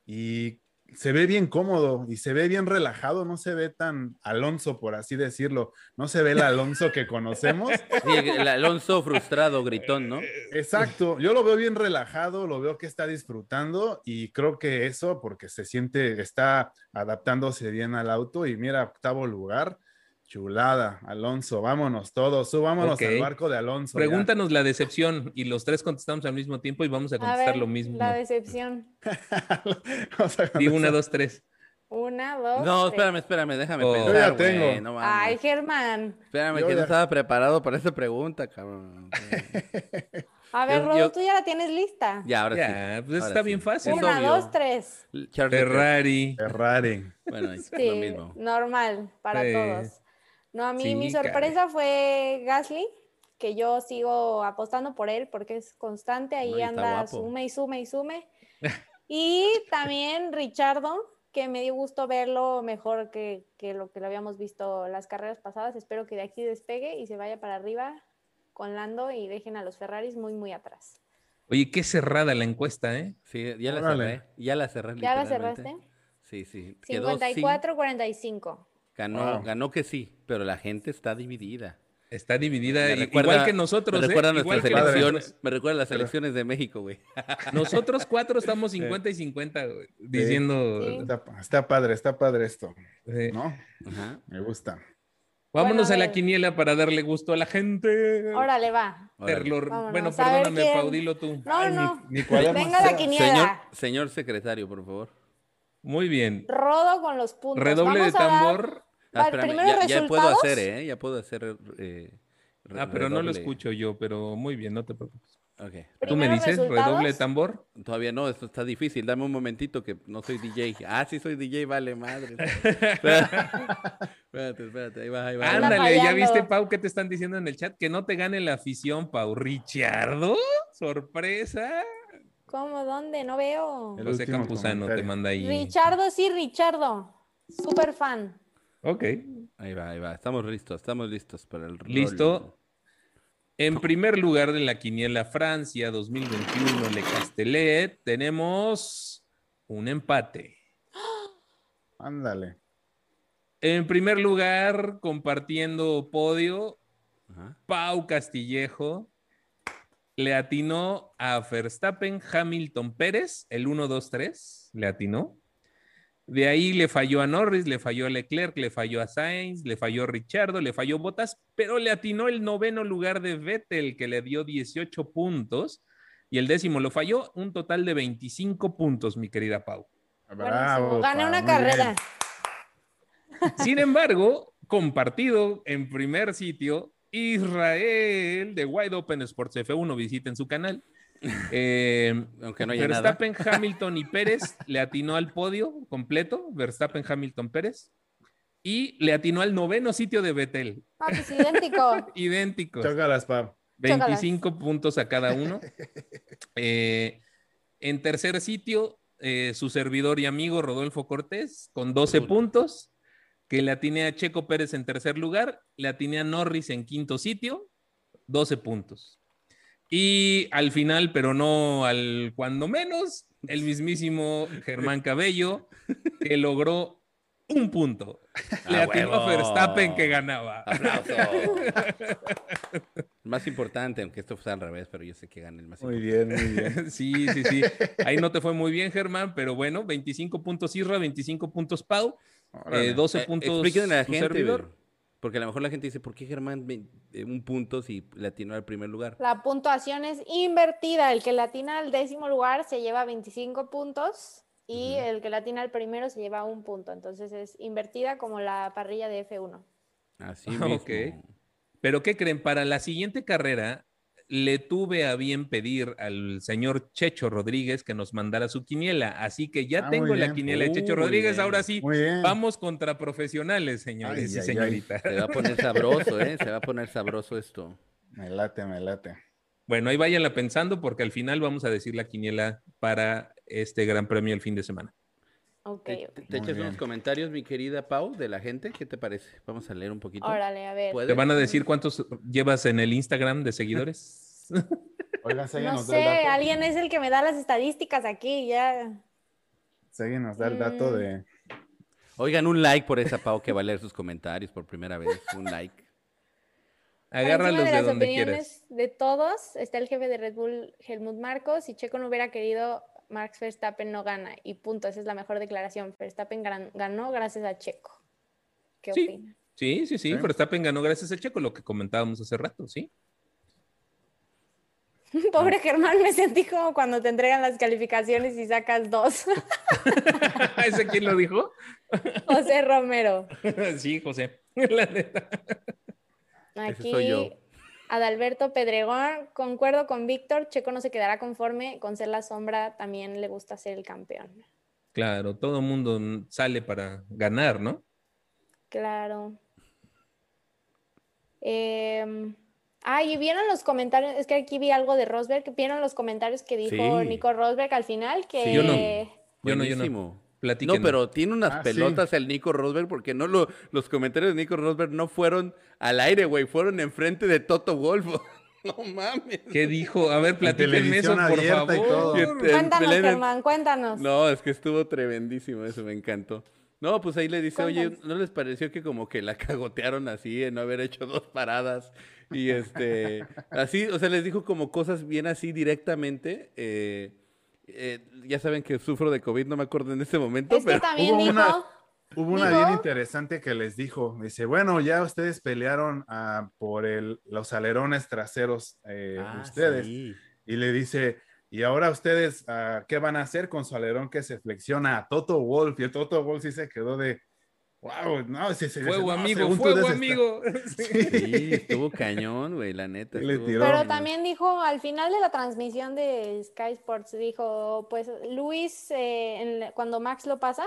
y se ve bien cómodo y se ve bien relajado, no se ve tan Alonso, por así decirlo, no se ve el Alonso que conocemos. Sí, el Alonso frustrado, gritón, ¿no? Exacto, yo lo veo bien relajado, lo veo que está disfrutando y creo que eso porque se siente, está adaptándose bien al auto y mira, octavo lugar, chulada, Alonso, vámonos todos, subámonos al barco de Alonso. ya. Pregúntanos la decepción y los tres contestamos al mismo tiempo y vamos a A contestar ver, lo mismo. la decepción. Vamos a Di una, dos, tres. Una, dos, No, espérame, espérame, déjame Oh. pensar, Yo ya güey, tengo. no mames. Ay, Germán. Espérame, Yo que no estaba preparado para esa pregunta, cabrón. A ver, Rodo, yo- tú ya la tienes lista. Ya, ahora sí. pues ahora está sí. bien fácil. Una, obvio. dos, tres. Ferrari. Ferrari. Bueno, es Sí, lo mismo. normal para Sí. todos. No, a mí Sí, mi sorpresa fue Gasly, que yo sigo apostando por él porque es constante, ahí No, anda guapo. sume y sume y sume. y también Richardo, que me dio gusto verlo mejor que, que lo que lo habíamos visto las carreras pasadas. Espero que de aquí despegue y se vaya para arriba con Lando y dejen a los Ferraris muy, muy atrás. Oye, qué cerrada la encuesta, ¿eh? Sí, ya la Órale. cerré. Ya la cerré. ¿Ya la cerraste? Sí, sí. 54-45. Ganó, Wow. ganó que sí, pero la gente está dividida. Está dividida, Me i- recuerda- igual que nosotros. Me ¿eh? recuerda Igual que nosotros. Me recuerda las elecciones de México, güey. Nosotros cuatro estamos 50 y 50, güey, diciendo. Sí. Está, está padre, está padre esto, eh, ¿no? Ajá. Me gusta. vámonos Bueno, a a la quiniela para darle gusto a la gente. Órale, va. Terlor- Vámonos, Bueno, perdóname, quién- Pau, dilo tú. No, Ay, no. ni- ni. Venga la Señor, quiniela. señor secretario, por favor. Muy bien. Rodo con los puntos. Redoble de Vamos a dar- tambor. Ah, espérame, primero ya, ya puedo hacer, ¿eh? Ya puedo hacer. eh, Ah, pero no lo escucho yo, pero muy bien, no te preocupes. Ok. ¿Tú me dices resultados. redoble de tambor? Todavía no, esto está difícil. Dame un momentito que no soy DJ. Ah, sí soy DJ, vale, madre. espérate, espérate, ahí va, ahí va. Ándale, ¿ya viste, Pau, qué te están diciendo en el chat? Que no te gane la afición, Pau. ¿Richardo? ¿Sorpresa? ¿Cómo? ¿Dónde? No veo. El José Campuzano te manda ahí. Richardo, sí, Richardo. Súper fan. Ok. Ahí va, ahí va. Estamos listos, estamos listos para el. Listo. En primer lugar de la quiniela Francia 2021, Le Castellet, tenemos un empate. Ándale. En primer lugar, compartiendo podio, Ajá. Pau Castillejo le atinó a Verstappen Hamilton Pérez, el 1-2-3, le atinó. De ahí le falló a Norris, le falló a Leclerc, le falló a Sainz, le falló a Richardo, le falló Bottas, pero le atinó el noveno lugar de Vettel, que le dio 18 puntos, y el décimo lo falló, un total de 25 puntos, mi querida Pau. Bravo. Gané una carrera. Sin embargo, compartido en primer sitio, Israel de Wide Open Sports F1, visiten su canal. Eh, Aunque no haya Verstappen, Hamilton y Pérez le atinó al podio completo, Verstappen, Hamilton, Pérez, y le atinó al noveno sitio de Betel. Ah, pues idéntico. Chócalas, Pau. 25 puntos a cada uno. Eh, en tercer sitio, eh, su servidor y amigo Rodolfo Cortés con 12 Uy. puntos, que le atiné a Checo Pérez en tercer lugar, le atiné a Norris en quinto sitio, 12 puntos. Y al final, pero no al cuando menos, el mismísimo Germán Cabello, que logró un punto. Le ¡A atinó a! Verstappen que ganaba. ¡Aplauso! más importante, aunque esto fue al revés, pero yo sé que gana el más Muy importante. bien, muy bien. Sí, sí, sí. Ahí no te fue muy bien, Germán, pero bueno, 25 puntos Isra, 25 puntos Pau, Órale. eh, 12 Eh, puntos explíquenle a la gente, servidor. Porque a lo mejor la gente dice, ¿por qué Germán eh, un punto si le atinó al primer lugar? La puntuación es invertida. El que latina al décimo lugar se lleva 25 puntos y el que latina al primero se lleva un punto. Entonces es invertida como la parrilla de F1. Así mismo. ok. Pero ¿qué creen? Para la siguiente carrera le tuve a bien pedir al señor Checho Rodríguez que nos mandara su quiniela, así que ya Ah, tengo la quiniela de Checho Uh, Rodríguez, bien. ahora sí, vamos contra profesionales, señores Ay, y señoritas. Se va a poner sabroso, ¿eh? Se va a poner sabroso esto. Me late, me late. Bueno, ahí váyanla pensando porque al final vamos a decir la quiniela para este gran premio el fin de semana. Ok. ¿Te, ok. te echas bien. unos comentarios, mi querida Pau, de la gente? ¿Qué te parece? Vamos a leer un poquito. Órale, a ver. ¿Puedes? ¿Te van a decir cuántos llevas en el Instagram de seguidores? Oigan, Segui No sé, alguien es el que me da las estadísticas aquí, ya. Segui nos da el dato Mm. de. Oigan, un like por esa Pau que va a leer sus comentarios por primera vez. Un like. Agárralos de, de las donde opiniones quieras. de todos, está el jefe de Red Bull, Helmut Marcos. Si Checo no hubiera querido, Max Verstappen no gana. Y punto, esa es la mejor declaración. Verstappen gran- ganó gracias a Checo. ¿Qué Sí. opinan? Sí, sí, sí. Verstappen ganó gracias a Checo, lo que comentábamos hace rato, ¿sí? Pobre Germán, me sentí como cuando te entregan las calificaciones y sacas dos. ¿Ese quién lo dijo? José Romero. sí, José. La neta. Aquí, soy yo. Adalberto Pedregón, concuerdo con Víctor, Checo no se quedará conforme con ser la sombra, también le gusta ser el campeón. Claro, todo el mundo sale para ganar, ¿no? Claro. Eh, ay, ¿y vieron los comentarios? Es que aquí vi algo de Rosberg. ¿Vieron los comentarios que dijo Sí. Nico Rosberg al final? Que Sí. Yo no. Yo no, yo no. Platíquenos. No, pero tiene unas Ah, sí. pelotas el Nico Rosberg porque no lo, los comentarios de Nico Rosberg no fueron al aire, güey, fueron enfrente de Toto Wolf. no mames. ¿Qué dijo? A ver, platíquenme eso, por favor. Cuéntanos, Germán, cuéntanos. No, es que estuvo tremendísimo eso, me encantó. No, pues ahí le dice, oye. ¿no les pareció que como que la cagotearon así en no haber hecho dos paradas? Y este, así, o sea, les dijo como cosas bien así directamente. eh, eh, ya saben que sufro de COVID, no me acuerdo en este momento, es que pero... también hubo dijo, una- Hubo una Dijo- bien interesante que les dijo. Dice, bueno, ya ustedes pelearon ah, por el, los alerones traseros eh, Ah, ustedes. sí. Y le dice, y ahora ustedes, ah, ¿qué van a hacer con su alerón que se flexiona a Toto Wolf? Y el Toto Wolf sí se quedó de, wow, no, Fuego, "No, amigo, fuego, debes estar-". amigo. Sí, estuvo cañón, güey, la neta. Sí le estuvo- tiró. Pero también dijo al final de la transmisión de Sky Sports, dijo, pues Luis, eh, en cuando Max lo pasa,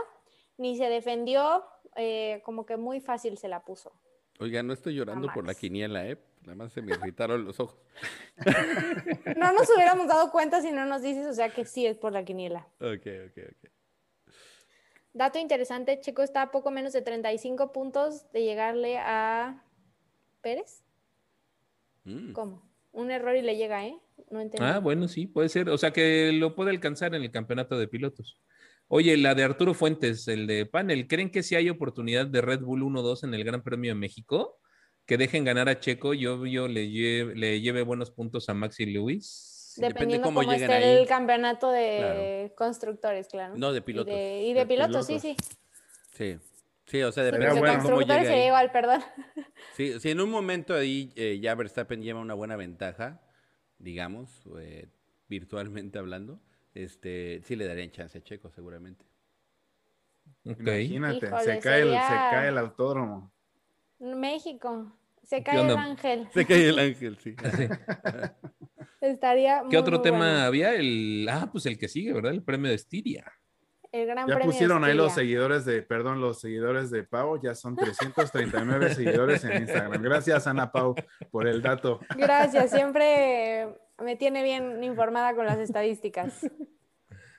ni se defendió, eh, como que muy fácil se la puso. Oiga, no estoy llorando por la quiniela, ¿eh? Nada más se me irritaron los ojos. No nos hubiéramos dado cuenta si no nos dices, o sea que sí es por la quiniela. Ok, ok, ok. Dato interesante, Checo está a poco menos de 35 puntos de llegarle a Pérez. Mm. ¿Cómo? Un error y le llega, ¿eh? No entendí. Ah, bueno, sí, puede ser. O sea que lo puede alcanzar en el campeonato de pilotos. Oye, la de Arturo Fuentes, el de panel, ¿creen que sí hay oportunidad de Red Bull 1-2 en el Gran Premio de México? Que dejen ganar a Checo, yo, yo le, lleve, le lleve buenos puntos a Maxi Lewis. Depende Dependiendo cómo cómo, lleguen esté ahí. el campeonato de constructores, claro. No, de Y pilotos. de, y de De pilotos, sí, pilotos. sí. Sí. Sí, o sea, Sí, depende Sería de bueno. cómo sería ahí. igual, perdón. Sí, si en un momento ahí eh, ya Verstappen lleva una buena ventaja, digamos, eh, virtualmente hablando, este, sí le darían chance a Checo, seguramente. Imagínate, Híjole, se, cae el, se cae el autódromo. México. Se ¿Qué cae el ángel. Se cae el ángel, sí. Estaría ¿Qué muy, otro muy tema bueno. había? El, ah, pues el que sigue, ¿verdad? El premio de Estiria. El gran Ya premio de pusieron ahí los seguidores de, perdón, los seguidores de Pau, ya son 339 seguidores en Instagram. Gracias, Ana Pau, por el dato. Gracias, siempre me tiene bien informada con las estadísticas.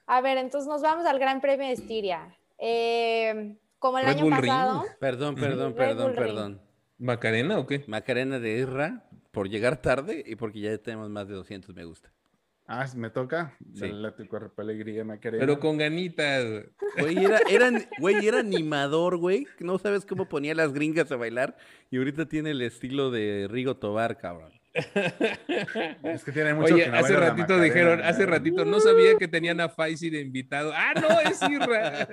A ver, entonces nos vamos al Gran Premio de Estiria. Eh, como el Red año Bull pasado, Ring. Perdón, perdón, Red perdón, Bull Ring. perdón. ¿Macarena o qué? Macarena de Irra por llegar tarde y porque ya tenemos más de 200 me gusta. Ah, me toca. Sí. La cuerpo alegría, Macarena. Pero con ganitas. Güey, era, era, güey, era animador, güey. No sabes cómo ponía las gringas a bailar y ahorita tiene el estilo de Rigo Tobar, cabrón. Es que tiene mucho Oye, que no hace ratito Macarena, dijeron, hace ratito no sabía que tenían a Faisy de invitado. Ah, no, es Irra.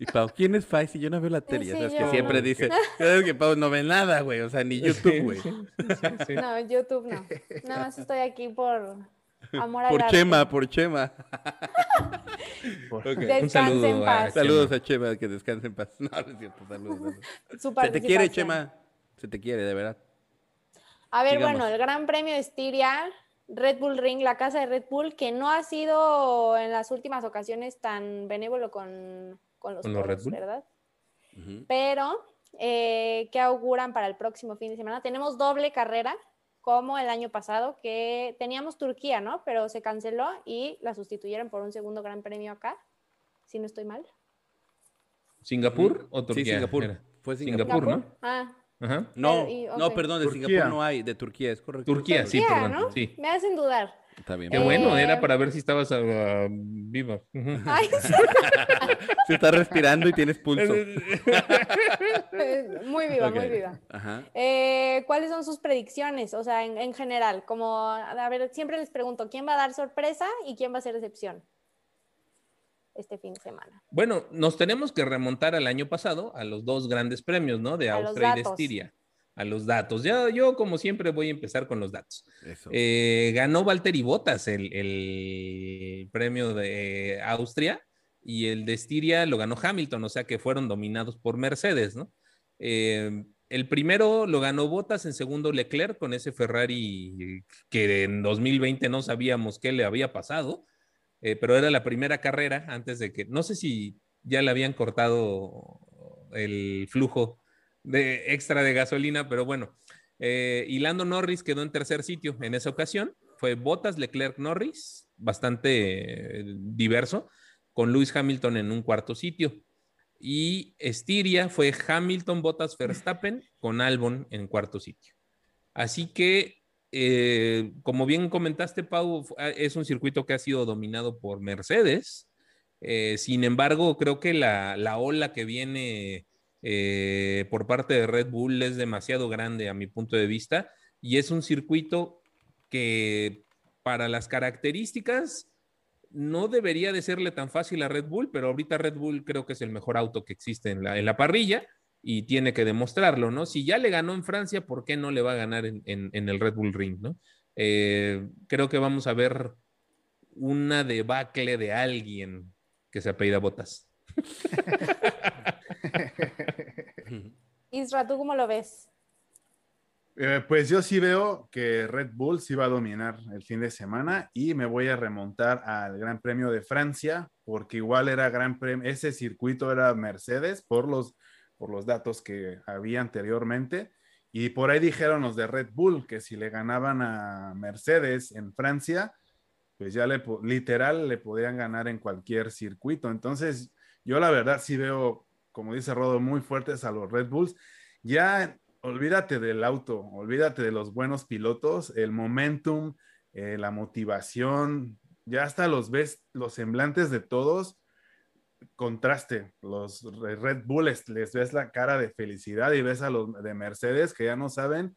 Y Pau, ¿quién es Faisy? Yo no veo la tele. Sí, sabes yo que no. siempre dice, "Es que Pau no ve nada, güey. O sea, ni YouTube, güey. Sí, sí, sí. no, YouTube no. Nada más estoy aquí por amor al Por. Chema, por Chema. Por- Ok, Descanse Un saludo en a paz. Saludos Chema. a Chema, que descanse en paz. No, no es cierto, saludos. Su Se te quiere. Chema. Se te quiere, de verdad. A ver, Sigamos. bueno, el Gran Premio de Estiria, Red Bull Ring, la casa de Red Bull, que no ha sido en las últimas ocasiones tan benévolo con, con los ¿Con los Red Bull? ¿verdad? Ujú. Pero, eh, ¿qué auguran para el próximo fin de semana? Tenemos doble carrera, como el año pasado, que teníamos Turquía, ¿no? Pero se canceló y la sustituyeron por un segundo Gran Premio acá, si no estoy mal. ¿Singapur o Turquía? Sí, Singapur. Era? Fue Singapur. Singapur, ¿no? Ah, Ajá. No, Pero, y- no, ok. perdón, de Turquía. Singapur no hay, de Turquía, es correcto. Turquía, sí, Turquía, perdón. ¿no? Sí. Me hacen dudar. Está bien. Qué bueno, Eh, era para ver si estabas ah, viva. Se está respirando y tienes pulso. muy viva, muy viva. Ajá. Eh, ¿Cuáles son sus predicciones? O sea, en, en general, como, a ver, siempre les pregunto, ¿quién va a dar sorpresa y quién va a ser excepción este fin de semana? Bueno, nos tenemos que remontar al año pasado, a los dos grandes premios, ¿no? De A Austria y de. Estiria. A los datos. Ya, yo, como siempre, voy a empezar con los datos. Eh, ganó Valtteri Bottas el, el premio de Austria y el de Estiria lo ganó Hamilton, o sea que fueron dominados por Mercedes, ¿no? Eh, el primero lo ganó Bottas, en segundo Leclerc con ese Ferrari que en 2020 no sabíamos qué le había pasado, eh, pero era la primera carrera antes de que, no sé si ya le habían cortado el flujo de extra de gasolina, pero bueno, eh, y Lando Norris quedó en tercer sitio en esa ocasión. Fue Bottas, Leclerc, Norris, bastante eh, diverso, con Lewis Hamilton en un cuarto sitio. Y Estiria fue Hamilton, Bottas, Verstappen, con Albon en cuarto sitio. Así que, eh, como bien comentaste, Pau, ah, es un circuito que ha sido dominado por Mercedes. Eh, sin embargo, creo que la, la ola que viene eh, por parte de Red Bull es demasiado grande a mi punto de vista y es un circuito que para las características no debería de serle tan fácil a Red Bull, pero ahorita Red Bull creo que es el mejor auto que existe en la, parrilla y tiene que demostrarlo, ¿no? Si ya le ganó en Francia, ¿por qué no le va a ganar en el Red Bull Ring, ¿no? Eh, creo que vamos a ver una debacle de alguien que se apellida Botas. Isra, ¿tú cómo lo ves? Eh, pues yo sí veo que Red Bull sí va a dominar el fin de semana y me voy a remontar al Gran Premio de Francia porque igual era Gran Premio, ese circuito era Mercedes por los, por los datos que había anteriormente y por ahí dijeron los de Red Bull que si le ganaban a Mercedes en Francia, pues ya literal le podrían ganar en cualquier circuito. Entonces yo la verdad sí veo, como dice Rodo, muy fuertes a los Red Bulls. Ya olvídate del auto, olvídate de los buenos pilotos, el momentum, eh, la motivación, ya hasta los ves, los semblantes de todos, contraste, los Red Bulls les ves la cara de felicidad y ves a los de Mercedes que ya no saben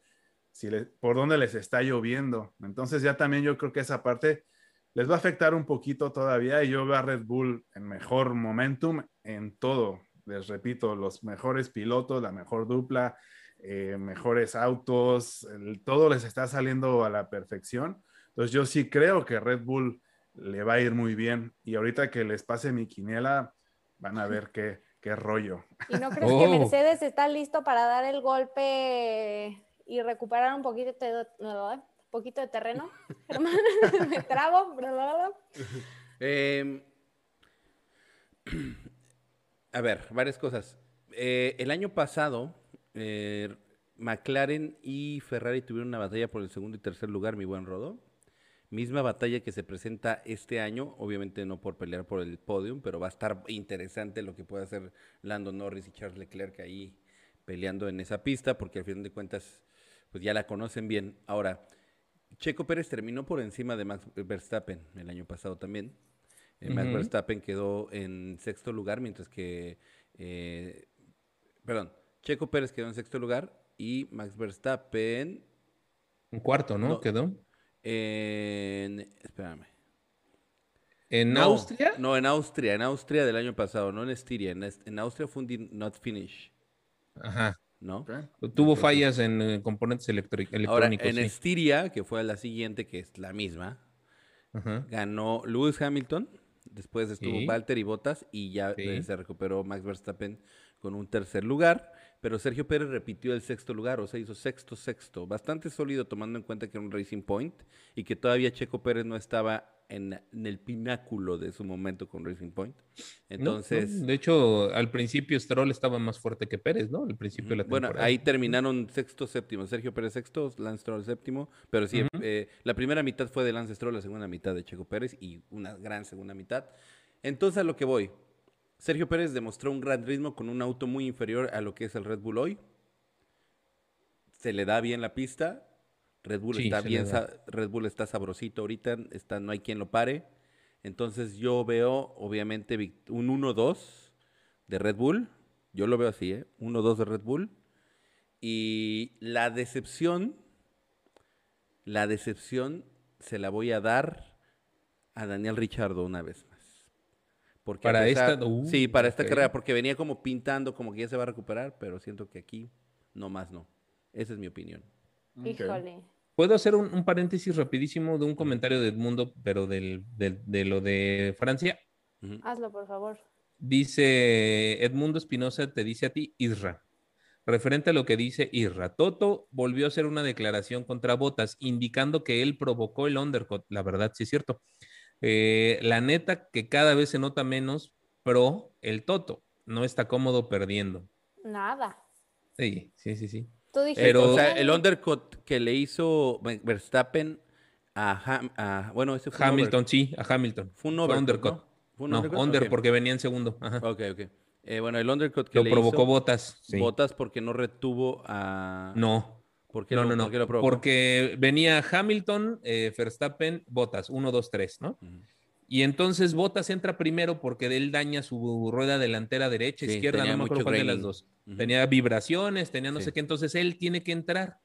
si por dónde les está lloviendo. Entonces ya también yo creo que esa parte les va a afectar un poquito todavía y yo veo a Red Bull en mejor momentum en todo. Les repito, los mejores pilotos, la mejor dupla, eh, mejores autos, el- todo les está saliendo a la perfección. Entonces yo sí creo que Red Bull le va a ir muy bien y ahorita que les pase mi quiniela van a ver qué, qué rollo. ¿Y no crees que Oh. Mercedes está listo para dar el golpe y recuperar un poquito de, un poquito de terreno? Me trabo. Eh, a ver, varias cosas. Eh, el año pasado, eh, McLaren y Ferrari tuvieron una batalla por el segundo y tercer lugar, mi buen Rodo. Misma batalla que se presenta este año, obviamente no por pelear por el podium, pero va a estar interesante lo que puede hacer Lando Norris y Charles Leclerc ahí peleando en esa pista, porque al final de cuentas, pues ya la conocen bien. Ahora, Checo Pérez terminó por encima de Max Verstappen el año pasado también. Eh, Max. Verstappen quedó en sexto lugar, mientras que, eh, perdón, Checo Pérez quedó en sexto lugar y Max Verstappen Un cuarto, ¿no? No. Quedó. en, espérame. En No, Austria. No, en Austria, en Austria del año pasado, no en Estiria. En, en Austria fue un did not finish, Ajá. ¿no? Tuvo fallas en eh, componentes electri- Ahora, electrónicos. en sí. Estiria, que fue la siguiente, que es la misma, Ajá. ganó Lewis Hamilton, después estuvo Sí. Valtteri Bottas y ya Sí. eh, se recuperó Max Verstappen con un tercer lugar, pero Sergio Pérez repitió el sexto lugar, o sea, hizo sexto, sexto, bastante sólido tomando en cuenta que era un Racing Point y que todavía Checo Pérez no estaba en, en el pináculo de su momento con Racing Point. Entonces, no, De hecho, al principio Stroll estaba más fuerte que Pérez, ¿no? Al principio de la Bueno, temporada. ahí terminaron sexto, séptimo. Sergio Pérez sexto, Lance Stroll séptimo. Pero sí, eh, la primera mitad fue de Lance Stroll, la segunda mitad de Checo Pérez y una gran segunda mitad. Entonces, a lo que voy. Sergio Pérez demostró un gran ritmo con un auto muy inferior a lo que es el Red Bull hoy. Se le da bien la pista. Red Bull Sí, está bien, Red Bull está sabrosito ahorita, está, no hay quien lo pare. Entonces yo veo, obviamente, un 1-2 de Red Bull. Yo lo veo así, ¿eh? 1-2 de Red Bull. Y la decepción, la decepción se la voy a dar a Daniel Richardo una vez. Porque Para pesar- esta- uh, sí, para esta ok. carrera, porque venía como pintando, como que ya se va a recuperar, pero siento que aquí no más no. Esa es mi opinión. Ok. Híjole. ¿Puedo hacer un, un paréntesis rapidísimo de un comentario de Edmundo, pero del, del- de lo de Francia? Ujú. Hazlo, por favor. Dice Edmundo Espinosa, te dice a ti, Isra. Referente a lo que dice Isra, Toto volvió a hacer una declaración contra Botas, indicando que él provocó el undercut. La verdad, sí es cierto. Eh, la neta que cada vez se nota menos pro el Toto. No está cómodo perdiendo. Nada. Sí, sí, sí, sí. Tú dijiste. Pero- O sea, el undercut que le hizo Ver- Verstappen a, Ham- a- bueno, ese fue Hamilton, sí, a Hamilton. Fue un Fue overcut, undercut. ¿no? ¿Fue un No, undercut? under porque venía en segundo. Ajá. Ok, ok. Eh, bueno, el undercut que Lo le provocó hizo Botas. Sí. Botas porque no retuvo a... No, ¿Por qué no, lo- no, no. por qué lo provocó? Porque venía Hamilton, eh, Verstappen, Botas, 1, 2, 3, ¿no? Y entonces Botas entra primero porque él daña su rueda delantera derecha, Sí, izquierda, tenía no me acuerdo cuál de las dos. Tenía vibraciones, tenía no Sí. sé qué, entonces él tiene que entrar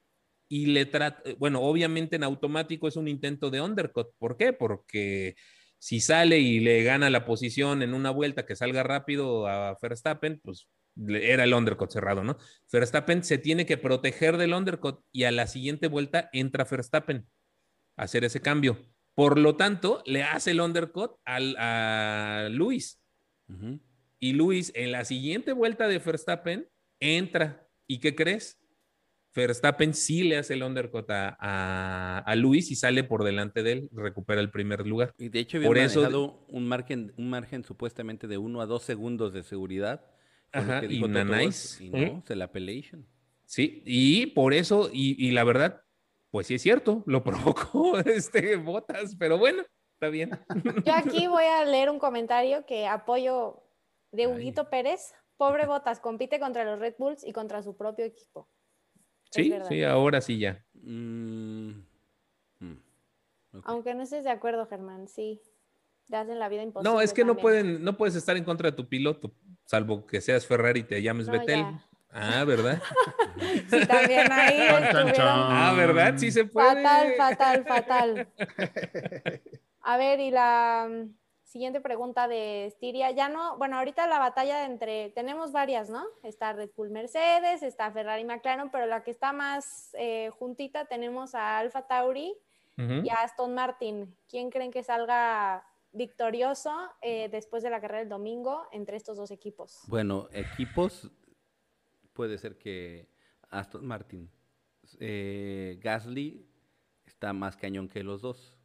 y le trata, bueno, obviamente en automático es un intento de undercut. ¿Por qué? Porque si sale y le gana la posición en una vuelta que salga rápido a Verstappen, pues era el undercut cerrado, ¿no? Verstappen se tiene que proteger del undercut y a la siguiente vuelta entra Verstappen a hacer ese cambio. Por lo tanto, le hace el undercut al, a Luis. Y Luis en la siguiente vuelta de Verstappen entra. ¿Y qué crees? Verstappen sí le hace el undercut a, a, a Luis y sale por delante de él, recupera el primer lugar. Y de hecho había Por eso- manejado un margen, un margen supuestamente de 1 a 2 segundos de seguridad. Ajá, que y dijo nice. Y no, ¿Eh? se la appellation. Sí, y por eso, y, y la verdad, pues sí es cierto, lo provocó este Botas, pero bueno, está bien. Yo aquí voy a leer un comentario que apoyo de Ay. Huguito Pérez. Pobre Botas, compite contra los Red Bulls y contra su propio equipo. Sí, sí, ahora sí ya. Mm, mm. Aunque no estés de acuerdo, Germán, sí. Te hacen la vida imposible. No, es que no pueden, no puedes estar en contra de tu piloto, salvo que seas Ferrari y te llames No, Betel. ya. Ah, ¿verdad? Sí, también ahí estuvieron. Ah, ¿verdad? Sí se puede. fatal, fatal, fatal. A ver, y la mm, siguiente pregunta de Estiria, ya no, bueno, ahorita la batalla entre, tenemos varias, ¿no? Está Red Bull Mercedes, está Ferrari McLaren, pero la que está más eh, juntita tenemos a Alfa Tauri y a Aston Martin. ¿Quién creen que salga victorioso eh, después de la carrera del domingo entre estos dos equipos? Bueno, equipos, puede ser que Aston Martin, eh, Gasly está más cañón que los dos.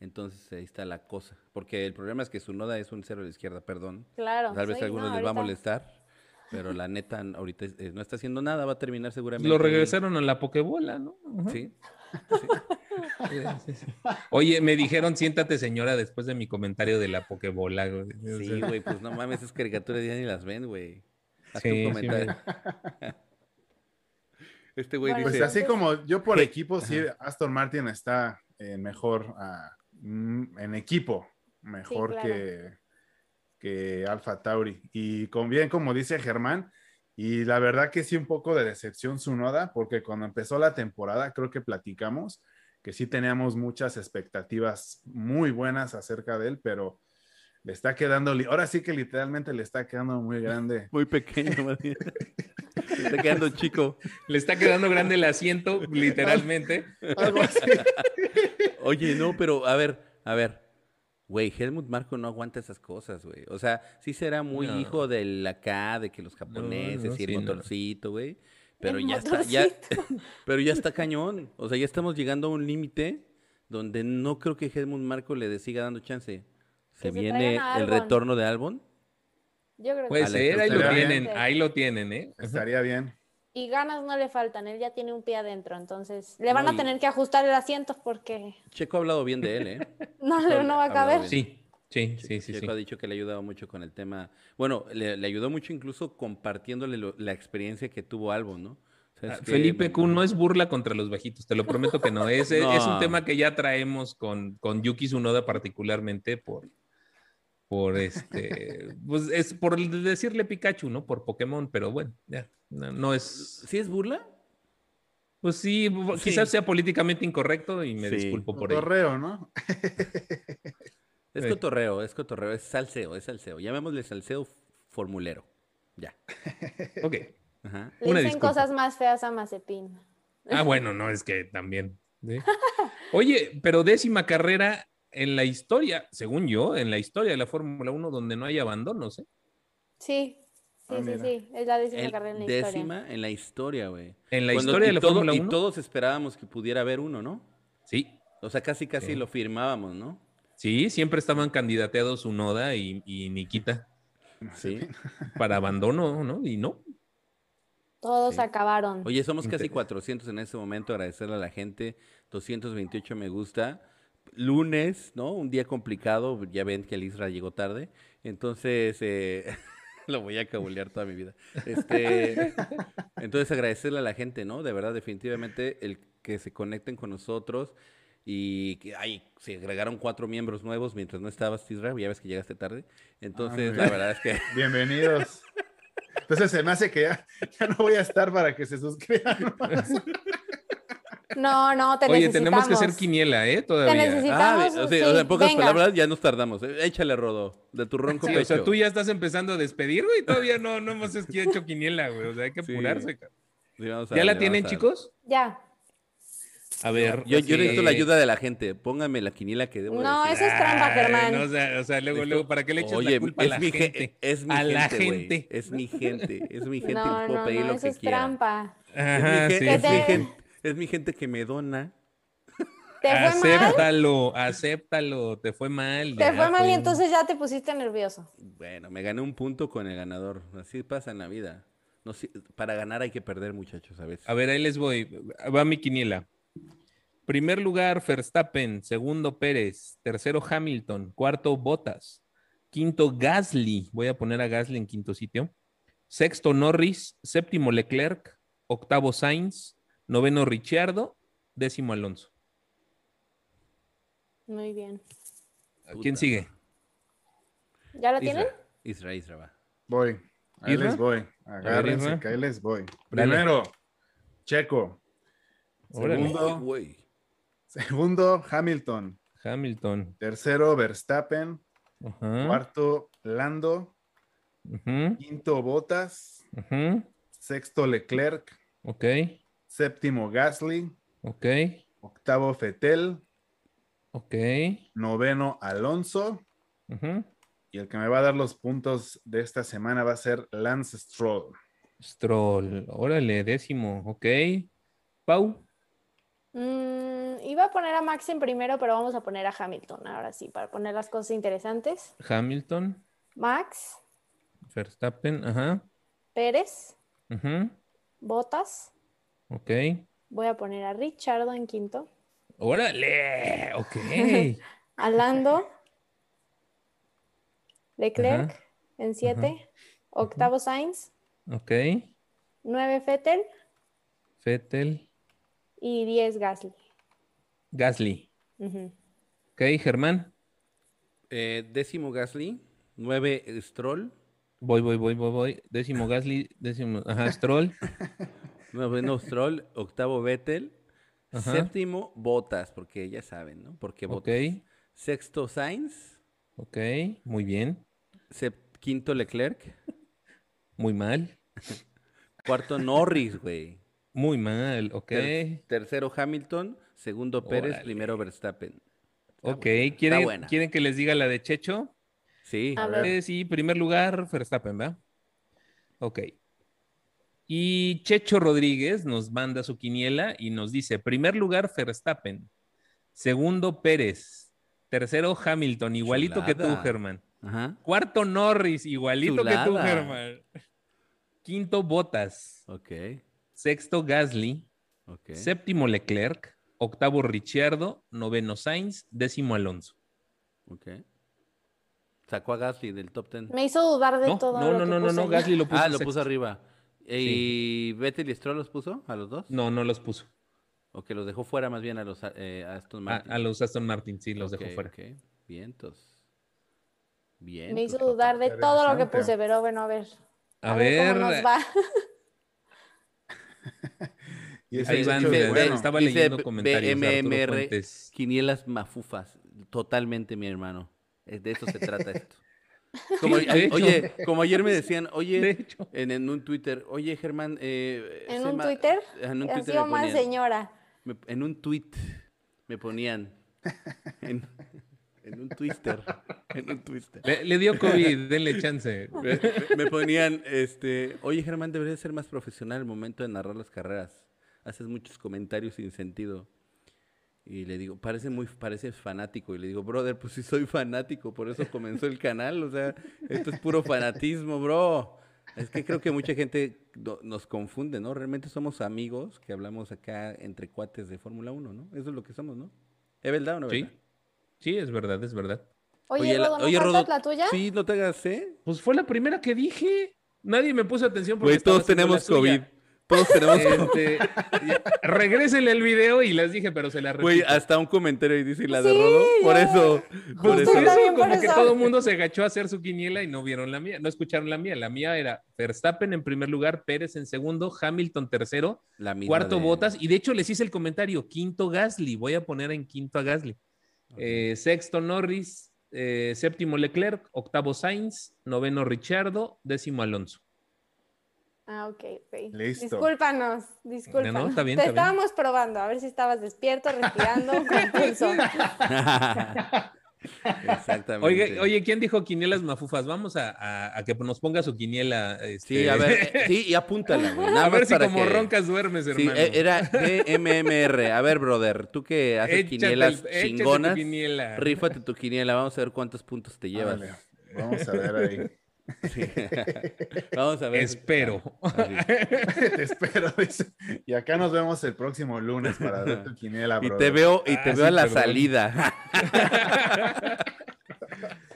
Entonces ahí está la cosa. Porque el problema es que su noda es un cero a la izquierda, perdón. Claro. Tal vez a algunos no, les va a molestar, pero la neta ahorita eh, no está haciendo nada, va a terminar seguramente. Lo regresaron a la Pokebola, ¿no? Sí. Sí, sí, sí. Oye, me dijeron, siéntate señora, después de mi comentario de la Pokebola. güey. Sí, güey, pues no mames, esas caricaturas ya ni las ven, güey. Haz tu sí, comentario. Este güey Bueno, Pues dice, así como yo por ¿Qué? equipo, sí, Aston Martin está eh, mejor ah, mm, en equipo, mejor claro. que, que Alfa Tauri. Y con bien, como dice Germán, y la verdad que sí, un poco de decepción su noda, porque cuando empezó la temporada, creo que platicamos que sí teníamos muchas expectativas muy buenas acerca de él, pero le está quedando, ahora sí que literalmente le está quedando muy grande. muy pequeño, más bien. Se está quedando chico. Le está quedando grande el asiento, literalmente. Algo así. Oye, no, pero a ver, a ver. Güey, Helmut Marco no aguanta esas cosas, güey. O sea, sí será muy No. hijo del acá, de que los japoneses no, y el sí, no. motorcito, güey. Pero El ya está, ya, pero ya está cañón. O sea, ya estamos llegando a un límite donde no creo que Helmut Marco le siga dando chance. Se se viene el retorno de Albon. Yo creo que Puede ser, ahí lo tienen, bien. ahí lo tienen, ¿eh? Estaría bien. Y ganas no le faltan, él ya tiene un pie adentro, entonces le van No, a tener que ajustar el asiento porque Checo ha hablado bien de él, ¿eh? no, le- no va a caber. bien. Sí, sí, sí, sí. ha dicho que le ha ayudado mucho con el tema. Bueno, le, le ayudó mucho incluso compartiéndole lo- la experiencia que tuvo Albon, ¿no? O sea, Ah, que- Felipe Q no es burla contra los bajitos, te lo prometo que no. Es, es un tema que ya traemos con, con Yuki Tsunoda particularmente por, por este, pues es por decirle Pikachu, ¿no? Por Pokémon, pero bueno, ya, no, no es, ¿Sí es burla? pues sí, Sí. quizás sea políticamente incorrecto y me Sí. disculpo por ello. Correo, ¿no? Es Sí. cotorreo, es cotorreo, es salseo, es salseo. Llamémosle salseo formulero. Ya. Ok. Ajá. Le Una dicen disculpa. cosas más feas a Mazepin. Ah, bueno, no, es que también. ¿sí? Oye, pero décima carrera en la historia, según yo, en la historia de la Fórmula 1 donde no hay abandonos, ¿eh? Sí, sí, Ah, sí, sí, es la décima El carrera en la décima historia. en la historia, güey. En la Cuando- historia de y la todo- Fórmula Y 1. todos esperábamos que pudiera haber uno, ¿no? Sí, O sea, casi casi Sí. lo firmábamos, ¿no? Sí, siempre estaban candidateados Unoda y, y Nikita Sí. para abandono, ¿no? Y no. Todos Sí. acabaron. Oye, somos casi Inte- 400 en este momento. Agradecerle a la gente. 228 me gusta. Lunes, ¿no? Un día complicado. Ya ven que el llegó tarde. Entonces, eh, lo voy a cabulear toda mi vida. Este, entonces, agradecerle a la gente, ¿no? De verdad, definitivamente, el que se conecten con nosotros. Y que ay, se agregaron cuatro miembros nuevos mientras no estabas, Isra. Ya ves que llegaste tarde. Entonces, muy la verdad es que. Bienvenidos. Entonces se me hace que ya, ya no voy a estar para que se suscriban. más. No, no, te Oye, necesitamos. tenemos que hacer quiniela, ¿eh? Te Todavía. necesitamos. Ah, o sea, o sea, en pocas venga. palabras, ya nos tardamos. Échale, Rodo, de tu ronco Sí, pecho. o sea, tú ya estás empezando a despedir, güey. Todavía no, no hemos hecho quiniela, güey. O sea, hay que apurarse. cabrón. Sí, ¿Ya la tienen, a chicos? Ya. A ver. Yo, necesito la ayuda de la gente. Pónganme la quiniela que debo No, decir. eso es trampa, Ay, Germán. no, o, sea, o sea, luego, luego, ¿para qué le echas Oye, la culpa a la mi ge- gente? Es mi A la gente, güey. gente. Es mi gente. Es mi gente. No, puedo no, pedir no, lo eso que es quiera. trampa. Ajá, es, mi, sí, es, sí. mi gen- es mi gente que me dona. ¿Te fue mal? Acéptalo, acéptalo. Te fue mal. Te fue mal y entonces ya te pusiste nervioso. Bueno, me gané un punto con el ganador. Así pasa en la vida. No, si- para ganar hay que perder, muchachos, a veces. A ver, ahí les voy. Va mi quiniela. Primer lugar, Verstappen. Segundo, Pérez. Tercero, Hamilton. Cuarto, Bottas. Quinto, Gasly. Voy a poner a Gasly en quinto sitio. Sexto, Norris. Séptimo, Leclerc. Octavo, Sainz. Noveno, Ricciardo. Décimo, Alonso. Muy bien. ¿Quién Puta. sigue? ¿Ya la tienen? Isra, Isra, va. Voy. Ahí Isra. les voy. Agárrense, que ahí les voy. Dale. Primero, Checo. Órale. Segundo, Güey. Segundo, Hamilton. Hamilton. Tercero, Verstappen. Cuarto, Lando. Quinto, Bottas. ujú. Sexto, Leclerc. Ok, Séptimo, Gasly. ok, Octavo, Fetel. ok. Noveno, Alonso. Y el que me va a dar los puntos de esta semana va a ser Lance Stroll. Stroll. Órale, décimo. Ok. Pau. Mm, iba a poner a Max en primero, pero vamos a poner a Hamilton ahora sí, para poner las cosas interesantes. Hamilton. Max, Verstappen. Ajá. Pérez, ujú, Botas. Ok. Voy a poner a Richardo en quinto. Órale. Ok. A Lando. Leclerc Ajá. en siete. Octavo Sainz. Ok. Nueve Fettel. Fettel. Y diez Gasly. Gasly. Ujú. Ok, Germán. Eh, décimo Gasly. Nueve Stroll. Voy, voy, voy, voy, voy. Décimo Gasly. Décimo. Ajá, Stroll. Noveno Stroll. Octavo Vettel. Ajá. Séptimo Botas, porque ya saben, ¿no? Porque Ok. Bottas. Sexto Sainz. Ok. Muy bien. Sep- Quinto Leclerc. Muy mal. Cuarto Norris, güey. Muy mal. Ok. Ter- tercero Hamilton. Segundo Pérez. Órale. Primero Verstappen. Está Ok. buena, ¿Quieren. ¿Quieren que les diga la de Checho? Sí. A ver. Eh, sí, primer lugar, Verstappen, ¿verdad? Ok. Y Checho Rodríguez nos manda su quiniela y nos dice, primer lugar, Verstappen. Segundo, Pérez. Tercero, Hamilton, igualito que tú. Germán. Ajá. Cuarto, Norris, igualito que tú. Germán. Quinto, Botas. Ok. Sexto, Gasly. Ok. Séptimo, Leclerc. Octavo, Ricciardo. Noveno, Sainz. Décimo, Alonso. Ok. Sacó a Gasly del top 10. Me hizo dudar de No, todo. no, lo no, que no, no, puse no. Gasly lo puso Ah, lo sexto. puso arriba. ¿Y Vettel y Stroll los puso a los dos? No, no los puso. ¿O que los dejó fuera más bien a los eh, Aston A, Martin? a los Aston Martin, sí, los dejó fuera. ok. Vientos. Vientos. Me hizo dudar de todo lo que puse, pero bueno, a ver. A, ver, ver, cómo nos va. Y ese ahí van, de- bueno. estaba dice leyendo comentarios. BMMR. Quinielas mafufas. Totalmente, mi hermano. Es De eso se trata esto. Como, Sí, oye, como ayer me decían, De oye, en, en un Twitter, oye Germán, eh, ¿En un Twitter? En un Ha Twitter sido me más ponían- señora. me- en un tweet me ponían, en, en un twister, en un twister. le, le dio COVID, denle chance. Me, me- me ponían, este, oye Germán, deberías ser más profesional al momento de narrar las carreras. Haces muchos comentarios sin sentido. Y le digo, parece muy, pareces fanático. Y le digo, brother, pues sí soy fanático, por eso comenzó el canal. O sea, esto es puro fanatismo, bro. Es que creo que mucha gente no- nos confunde, ¿no? Realmente somos amigos que hablamos acá entre cuates de Fórmula 1, ¿no? Eso es lo que somos, ¿no? ¿Es verdad o no es Sí, verdad? sí, es verdad, es verdad. Oye, la- Rodo, ¿no oye, Rodo, la tuya? Sí, no te hagas, ¿eh? Pues fue la primera que dije. Nadie me puso atención porque Güey, estaba todos tenemos suya. Todos tenemos. Este, regrésenle el video y les dije, pero se la repito. Güey, hasta un comentario y dice, ¿y la de Sí, Rodo? Por ya. eso. Pues Por Justo eso. por como que eso. todo el mundo se agachó a hacer su quiniela y no vieron la mía, no escucharon la mía. La mía era Verstappen en primer lugar, Pérez en segundo, Hamilton tercero, La cuarto de- Botas, y de hecho les hice el comentario, quinto Gasly, voy a poner en quinto a Gasly. Eh, sexto Norris, eh, séptimo Leclerc, octavo Sainz, noveno Richardo, décimo Alonso. Ah, ok, ok. Listo. Discúlpanos, discúlpanos. No, no, está bien, Te está bien. estábamos probando, a ver si estabas despierto, respirando, con pulso. Exactamente. Oye, oye, ¿quién dijo quinielas mafufas? Vamos a, a- a que nos ponga su quiniela. Sí, este, a ver, sí, y apúntala, güey. Nada a ver más si para como que- roncas duermes, Sí, hermano. eh, era BMMR. A ver, brother, tú que haces Échate quinielas tu chingonas, quiniela. rífate tu quiniela. Vamos a ver cuántos puntos te llevas. Vamos a ver ahí. Sí. Vamos a ver. Espero. Te espero. dice. Y acá nos vemos el próximo lunes para ver tu quiniela, Y brother. te veo, y te Ah, veo a la perdón. salida.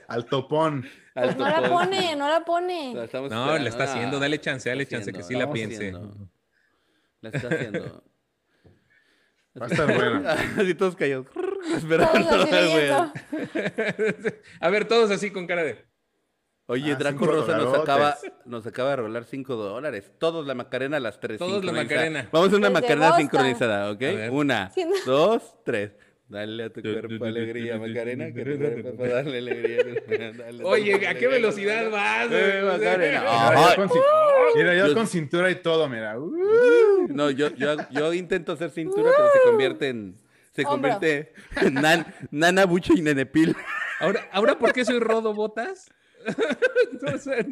Al topón. Pues no la pone, no la pone. La No, le esperando. está haciendo, dale chance, dale chance, que sí la piense. haciendo. La está haciendo. Va a estar bueno. Así todos callados. Esperando. A ver, todos así con cara de. Oye, Ah, Draco Rosa nos acaba, nos acaba de rolar 5 dólares. Todos la Macarena a las 3. Todos la Macarena. Vamos a una Desde Macarena Boston. sincronizada, ¿ok? Una, Sí, no. dos, tres. Dale a tu cuerpo alegría, Macarena. Que tu cuerpo darle alegría. Dale Oye, ¿a qué alegría. velocidad vas? Eh? Macarena. Mira, con, Yo- con cintura y todo, mira. Uh. No, yo, yo, yo intento hacer cintura, pero se convierte en. Se Hombro. convierte en nan- Nana Bucho y Nenepil. Ahora, ¿ahora por qué soy Rodo Botas? Entonces,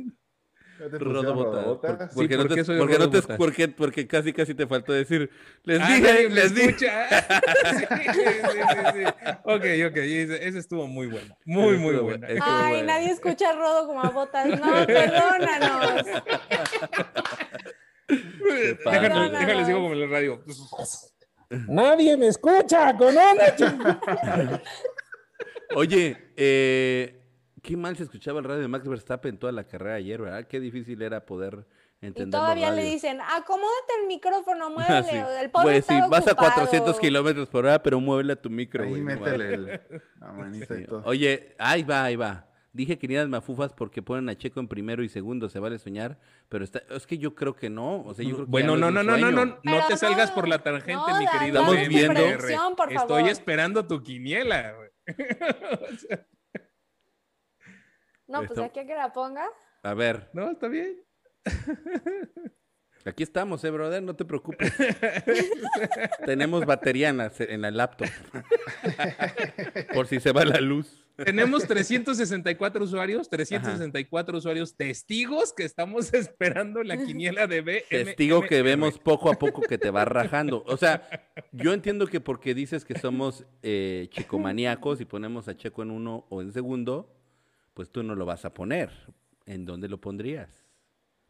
Ya te Rodo pusieron Botas. rodobotas. Porque, ¿por no qué te, soy porque, no Rodo te- Botas? porque, porque casi casi te faltó decir. Les ah, dije, les dije. sí, sí, sí, sí. Ok, ok, ese, ese estuvo muy bueno. Muy, muy bueno. Ay, bueno. nadie escucha a Rodo como a botas. No, perdónanos. Déjale, déjales digo como en la radio. Nadie me escucha con Oye, eh, qué mal se escuchaba el radio de Max Verstappen toda la carrera ayer, ¿verdad? Qué difícil era poder Y entender todavía los le dicen, acomódate el micrófono, Ah, muévele. sí. El pobre Pues sí, está vas a ocupado. 400 kilómetros por hora, pero muévele a tu micro, Ahí güey. no métele el- la manita Sí. y todo. Oye, ahí va, ahí va. Dije que las mafufas porque ponen a Checo en primero y segundo, se vale soñar, pero está, es que yo creo que no, o sea, yo creo que Bueno, no, no, no, no, no, no Pero te salgas no, por la tangente, no, mi da- querido. Estamos viendo- Estoy esperando tu quiniela, güey. O sea, No, pues aquí a que la ponga. A ver, no, está bien. aquí estamos, eh, brother, no te preocupes. Tenemos batería en la, en la laptop. por si se va la luz. Tenemos 364 usuarios, 364 usuarios testigos que estamos esperando la quiniela de B. Testigo que vemos poco a poco que te va rajando. O sea, yo entiendo que porque dices que somos eh, chicomaníacos y ponemos a Checo en uno o en segundo, pues tú no lo vas a poner. ¿En dónde lo pondrías?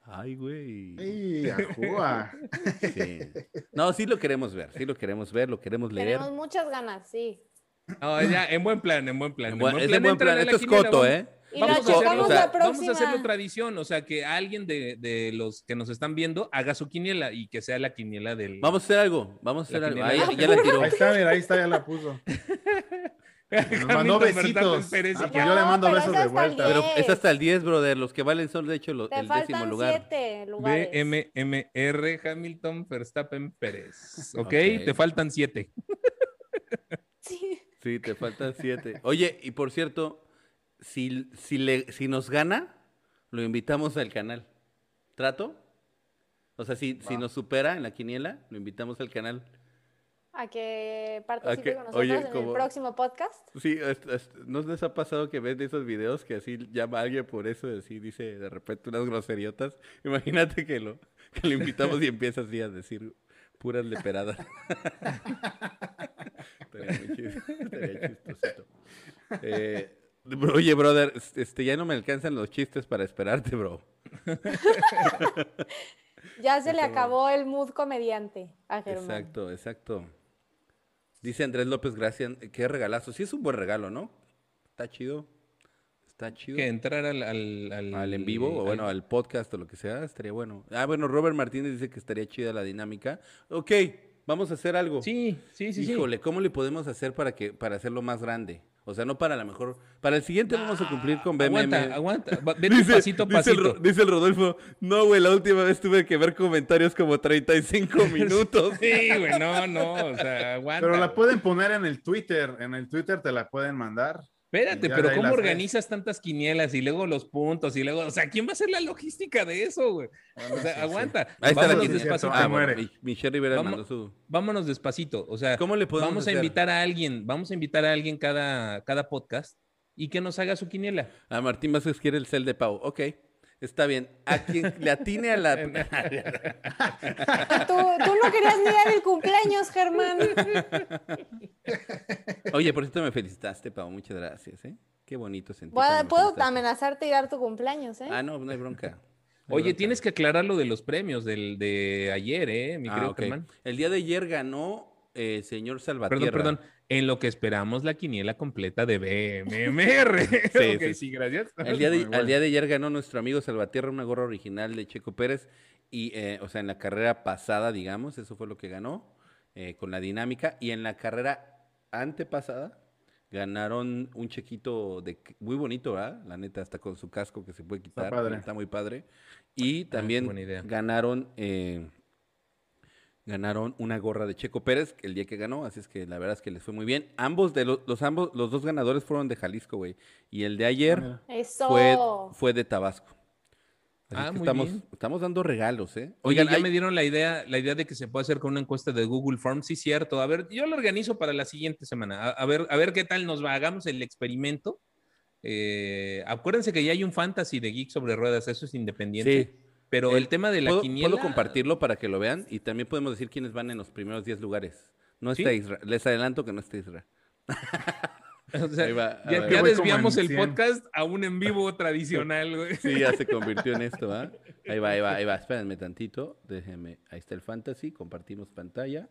Ay, güey. ¡Ey, ajúa! Sí. No, sí lo queremos ver, sí lo queremos ver, lo queremos leer. Tenemos muchas ganas, sí. No, ya, en buen plan, en buen plan. En en buen- buen es de buen plan. Esto es coto, vamos- ¿eh? Y Vamos a, hacerlo, o sea, la vamos a hacerlo tradición, o sea, que alguien de, de los que nos están viendo haga su quiniela y que sea la quiniela del... Vamos a hacer algo, vamos a hacer algo. Ahí, ya la tiró. Ahí está, mira, ahí está, ya la puso. Nos mandó Hamilton, besitos. Pérez Ah, pues yo le mando pero besos es de hasta el vuelta. Pero diez. es hasta el 10, brother. Los que valen son, de hecho, Te el décimo faltan lugar. BMMR Hamilton Verstappen Pérez. ¿Ok? Ok. Te faltan siete. Sí. Sí, te faltan siete. Oye, y por cierto, si, si, le, si nos gana, lo invitamos al canal. ¿Trato? O sea, si, si nos supera en la quiniela, lo invitamos al canal. A que participe que- con nosotros oye, en como- el próximo podcast. Sí, es- es- ¿no les ha pasado que ven esos videos que así llama a alguien por eso, así dice de repente unas groseriotas? Imagínate que lo, que lo invitamos y empieza así a decir puras leperadas. estaría muy estaría chistosito. Eh, oye, brother, este, ya no me alcanzan los chistes para esperarte, bro. Ya se le acabó el mood comediante a Germán. Exacto, exacto. Dice Andrés López Gracias, qué regalazo. Sí es un buen regalo, ¿no? Está chido. Está chido. Que entrar al... Al, al- Al en vivo, o bueno, al podcast o lo que sea, estaría bueno. Ah, bueno, Robert Martínez dice que estaría chida la dinámica. Ok, vamos a hacer algo. Sí, sí, sí, sí. Híjole, ¿cómo le podemos hacer para que para hacerlo más grande? O sea, no para la mejor. Para el siguiente vamos a cumplir con BMM. Aguanta, aguanta. Vete pasito a dice el, pasito. Dice el Rodolfo, no, güey, la última vez tuve que ver comentarios como 35 minutos. Sí, güey, no, no, o sea, aguanta. Pero la pueden poner en el Twitter. En el Twitter te la pueden mandar. Espérate, pero ¿cómo organizas tantas quinielas y luego los puntos y luego, o sea, ¿quién va a hacer la logística de eso, güey? O sea, sí, aguanta. Ahí está la Vámonos despacito. Ah, Ah, bueno, Michelle Rivera Vamos- mandó su... Vámonos despacito. O sea, ¿Cómo le podemos vamos a invitar a alguien, vamos a invitar a alguien cada, cada podcast y que nos haga su quiniela. A Martín Vázquez quiere el cel de Pau. Ok, está bien. A quien le atine a la... Tú, tú no querías ni dar el cumpleaños, Germán. Oye, por cierto me felicitaste, Pau. Muchas gracias, ¿eh? Qué bonito sentir. Puedo amenazarte y dar tu cumpleaños, ¿eh? Ah, no, no hay bronca. No hay Oye, bronca. tienes que aclarar lo de los premios del, de ayer, ¿eh? Mi Ah, querido. Germán. El día de ayer ganó eh, el señor Salvatierra. Perdón, perdón. En lo que esperamos la quiniela completa de BMMR. Sí, Ok, sí. sí, gracias. El día, de, Muy bueno. al día de ayer ganó nuestro amigo Salvatierra una gorra original de Checo Pérez. Y, eh, o sea, en la carrera pasada, digamos, eso fue lo que ganó eh, con la dinámica. Y en la carrera antepasada Ganaron un chequito de muy bonito, ¿verdad? La neta, hasta con su casco que se puede quitar. padre. Está muy padre. Y también buena idea. ganaron eh, ganaron una gorra de Checo Pérez el día que ganó, así es que la verdad es que les fue muy bien. Ambos de los, los ambos los dos ganadores fueron de Jalisco, güey. Y el de ayer. Eso. fue fue de Tabasco. Así Ah, es que muy estamos bien. estamos dando regalos, ¿eh? Oigan, ya hay- me dieron la idea, la idea de que se puede hacer con una encuesta de Google Forms, sí, cierto. A ver, yo lo organizo para la siguiente semana. A, a ver, a ver qué tal nos va. Hagamos el experimento. Eh, acuérdense que ya hay un fantasy de Geek sobre ruedas, eso es independiente. Sí. Pero el, El- tema de la ¿Puedo, quiniela. puedo compartirlo para que lo vean y también podemos decir quiénes van en los primeros 10 lugares. No ¿Sí? está Isra. Les adelanto que no está Isra. o sea, va, ya ya desviamos el 100. podcast a un en vivo tradicional, güey. Sí, ya se convirtió en esto, ¿va? Ahí va, ahí va, ahí va. Espérenme tantito. Déjenme. Ahí está el fantasy. Compartimos pantalla.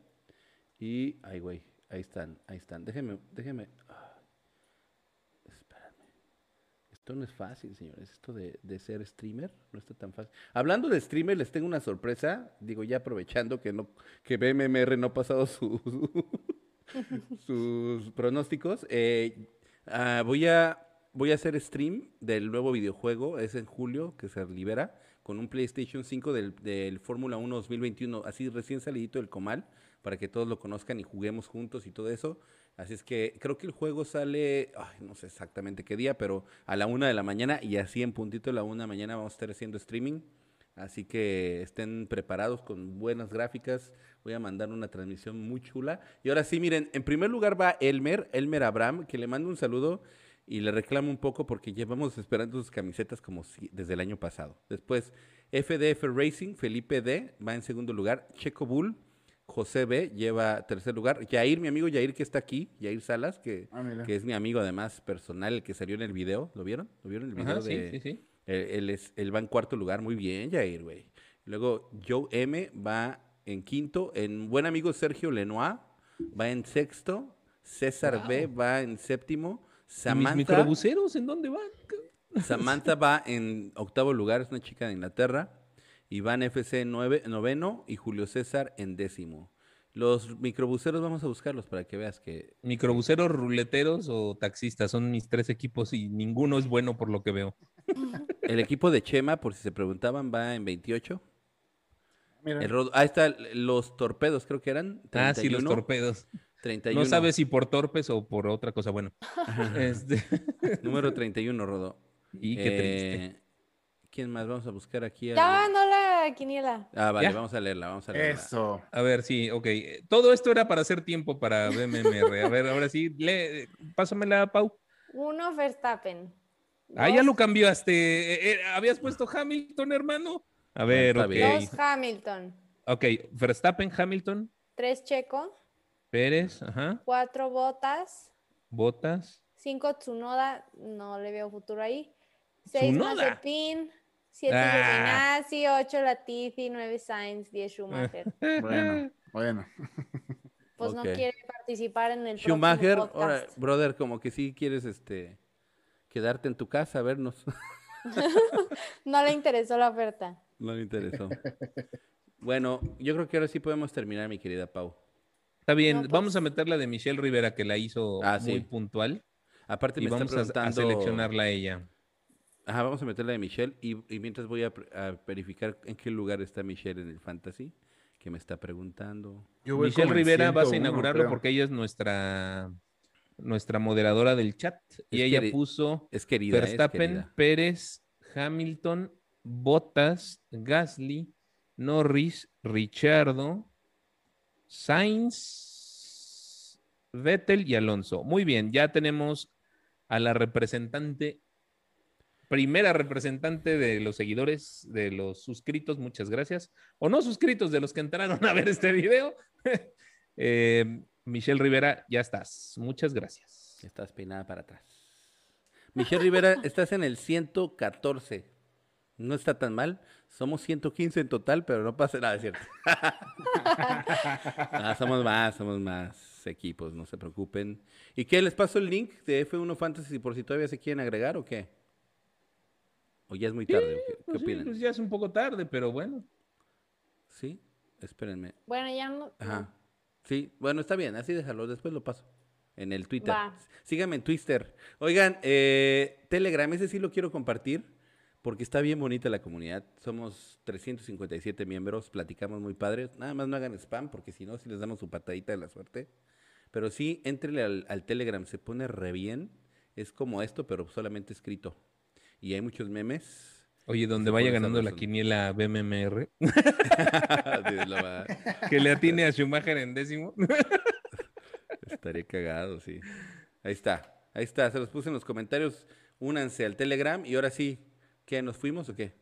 Y, ay, güey. Ahí están, ahí están. Déjenme, déjenme. ah, Espérame. Esto no es fácil, señores. Esto de, de ser streamer no está tan fácil. Hablando de streamer, les tengo una sorpresa. Digo, ya aprovechando que no, que BMMR no ha pasado su- sus pronósticos. eh, ah, voy a voy a hacer stream del nuevo videojuego. Es en julio que se libera con un PlayStation 5 del, del Fórmula 1 2021, así recién salidito del comal, para que todos lo conozcan y juguemos juntos y todo eso. Así es que creo que el juego sale, ay, no sé exactamente qué día, pero a la una de la mañana y así en puntito de la una de la mañana vamos a estar haciendo streaming. Así que estén preparados con buenas gráficas. Voy a mandar una transmisión muy chula. Y ahora sí, miren, en primer lugar va Elmer, Elmer Abraham, que le mando un saludo y le reclamo un poco porque llevamos esperando sus camisetas como desde el año pasado. Después, FDF Racing, Felipe D va en segundo lugar. Checo Bull, José B lleva tercer lugar. Yair, mi amigo Yair que está aquí, Yair Salas, que, Ah, que es mi amigo además personal, el que salió en el video. ¿Lo vieron? ¿Lo vieron el video Ajá, sí, de, sí, sí. él, él es, él va en cuarto lugar, muy bien, Jair, güey. Luego Joe M va en quinto, en buen amigo Sergio Lenoir va en sexto, César B va en séptimo, ¿Y mis Samantha, microbuseros en dónde van? Samantha va en octavo lugar, es una chica de Inglaterra, Iván FC nueve, noveno y Julio César en décimo. Los microbuseros vamos a buscarlos para que veas que Microbuseros, ruleteros o taxistas son mis tres equipos y ninguno es bueno por lo que veo. el equipo de Chema, por si se preguntaban, va en 28. Mira. El Rodo- ahí está los torpedos, creo que eran. Ah, sí, los 31, torpedos. 31. No sabes si por torpes o por otra cosa. Bueno, este, Número 31, Rodo. y qué triste. Eh, ¿Quién más? Vamos a buscar aquí. Ya algún- ganó la quiniela. Ah, vale, ¿Ya? vamos a leerla, vamos a leerla. Eso. A ver, sí, ok. Todo esto era para hacer tiempo para BMMR. A ver, ahora sí, lee, pásamela, Pau. Uno, Verstappen. Ah, ya lo cambiaste. Eh, eh, ¿Habías puesto Hamilton, hermano? A ver, está ok. bien. Dos, Hamilton. Ok, Verstappen, Hamilton, Tres, Checo. Pérez, ajá, Cuatro, Botas. Botas. Cinco, Tsunoda. No le veo futuro ahí. Seis. Mazepin. Siete, Ah. Giovinazzi. Ocho, Latifi. Nueve, Sainz. Diez, Schumacher. Bueno, bueno. Pues no quiere participar en el Schumacher, próximo brother, como que sí quieres este quedarte en tu casa a vernos. No le interesó la oferta. no le interesó. bueno, yo creo que ahora sí podemos terminar, mi querida Pau. Está bien, No, pues- vamos a meterla de Michelle Rivera, que la hizo Ah, muy sí. puntual. Aparte Y me está vamos a, a preguntando... seleccionarla a ella. Ajá, vamos a meterla de Michelle y, y mientras voy a, verificar en qué lugar está Michelle en el fantasy, que me está preguntando. Yo Michelle Rivera vas a 101, inaugurarlo creo. porque ella es nuestra, nuestra moderadora del chat. Y Es ella queri- puso Es querida, es Verstappen, querida. Pérez, Hamilton, Bottas, Gasly, Norris, Richardo, Sainz, Vettel y Alonso. Muy bien, ya tenemos a la representante, primera representante de los seguidores, de los suscritos, muchas gracias, o no suscritos, de los que entraron a ver este video. Eh, Michelle Rivera, ya estás. Muchas gracias. Estás peinada para atrás. Michelle Rivera, estás en el 114. No está tan mal. Somos 115 en total, pero no pasa nada, cierto. Ah, somos más, somos más equipos, no se preocupen. ¿Y qué? ¿Les paso el link de F1 Fantasy por si todavía se quieren agregar o qué? ¿O ya es muy tarde? ¿Qué, qué Pues sí, opinan? pues ya es un poco tarde, pero bueno. ¿Sí? Espérenme. Bueno, ya no. Ajá. Sí, bueno, está bien, así déjalo, después lo paso. en el Twitter. Va. Síganme en Twitter. Oigan, eh, Telegram, ese sí lo quiero compartir porque está bien bonita la comunidad. Somos 357 miembros, platicamos muy padres. Nada más no hagan spam porque si no, si les damos su patadita de la suerte. Pero sí, entrele al, al Telegram, se pone re bien. Es como esto, pero solamente escrito. Y hay muchos memes. Oye, donde vaya ganando la quiniela BMMR, que le atine a Schumacher en décimo. Estaría cagado, sí. Ahí está, ahí está. Se los puse en los comentarios. Únanse al Telegram. Y ahora sí, ¿qué? ¿Nos fuimos o qué?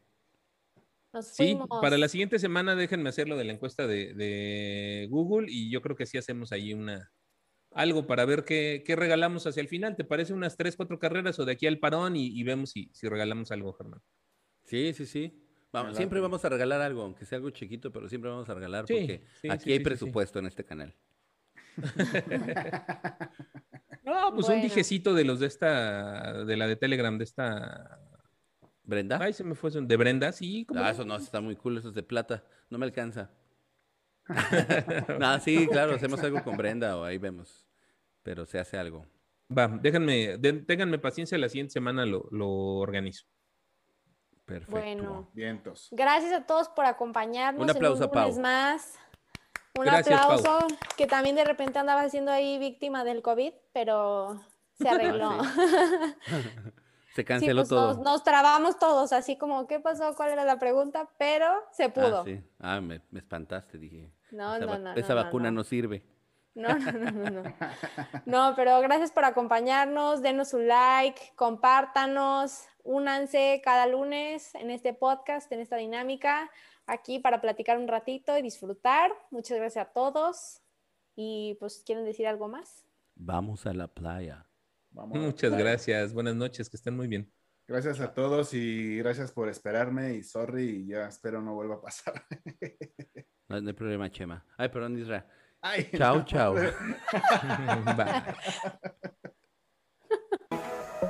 Nos Sí, fuimos. para la siguiente semana déjenme hacerlo de la encuesta de, de Google y yo creo que sí hacemos ahí una algo para ver qué, qué regalamos hacia el final. ¿Te parece unas tres, cuatro carreras o de aquí al parón y, y vemos si, si regalamos algo, Germán? Sí, sí, sí. Vamos, siempre vamos a regalar algo, aunque sea algo chiquito, pero siempre vamos a regalar Sí, porque sí, aquí sí, hay sí, sí, sí. presupuesto en este canal. No, pues un Bueno. dijecito de los de esta, de la de Telegram, de esta. ¿Brenda? Ay, se me fue, de Brenda, sí. ¿cómo Ah, no? eso no, está muy cool, eso es de plata. No me alcanza. no, sí, claro, hacemos algo con Brenda o ahí vemos. Pero se hace algo. Va, déjenme, de- ténganme paciencia, la siguiente semana lo, lo organizo. Perfecto. Bueno, Vientos. gracias a todos por acompañarnos. Un aplauso a en un lunes Pau. más. Un Gracias, Pau. aplauso, que también de repente andaba siendo ahí víctima del COVID, pero se arregló. Se Sí, canceló pues todo. nos, nos trabamos todos, así como, ¿qué pasó? ¿Cuál era la pregunta? Pero se pudo. Ah, sí. Ah, me, me espantaste, dije. No, esa no, no, Esa no, no, vacuna no. no sirve. No, no, no, no, no. No, pero gracias por acompañarnos, denos un like, compártanos, únanse cada lunes en este podcast, en esta dinámica, aquí para platicar un ratito y disfrutar. Muchas gracias a todos. Y pues, ¿quieren decir algo más? Vamos a la playa. Vamos. Muchas gracias, buenas noches, que estén muy bien. Gracias a todos y gracias por esperarme y sorry y ya espero no vuelva a pasar. No, no hay problema, Chema. Ay, perdón, Isra. Ay, Chao, no. chao. Bye.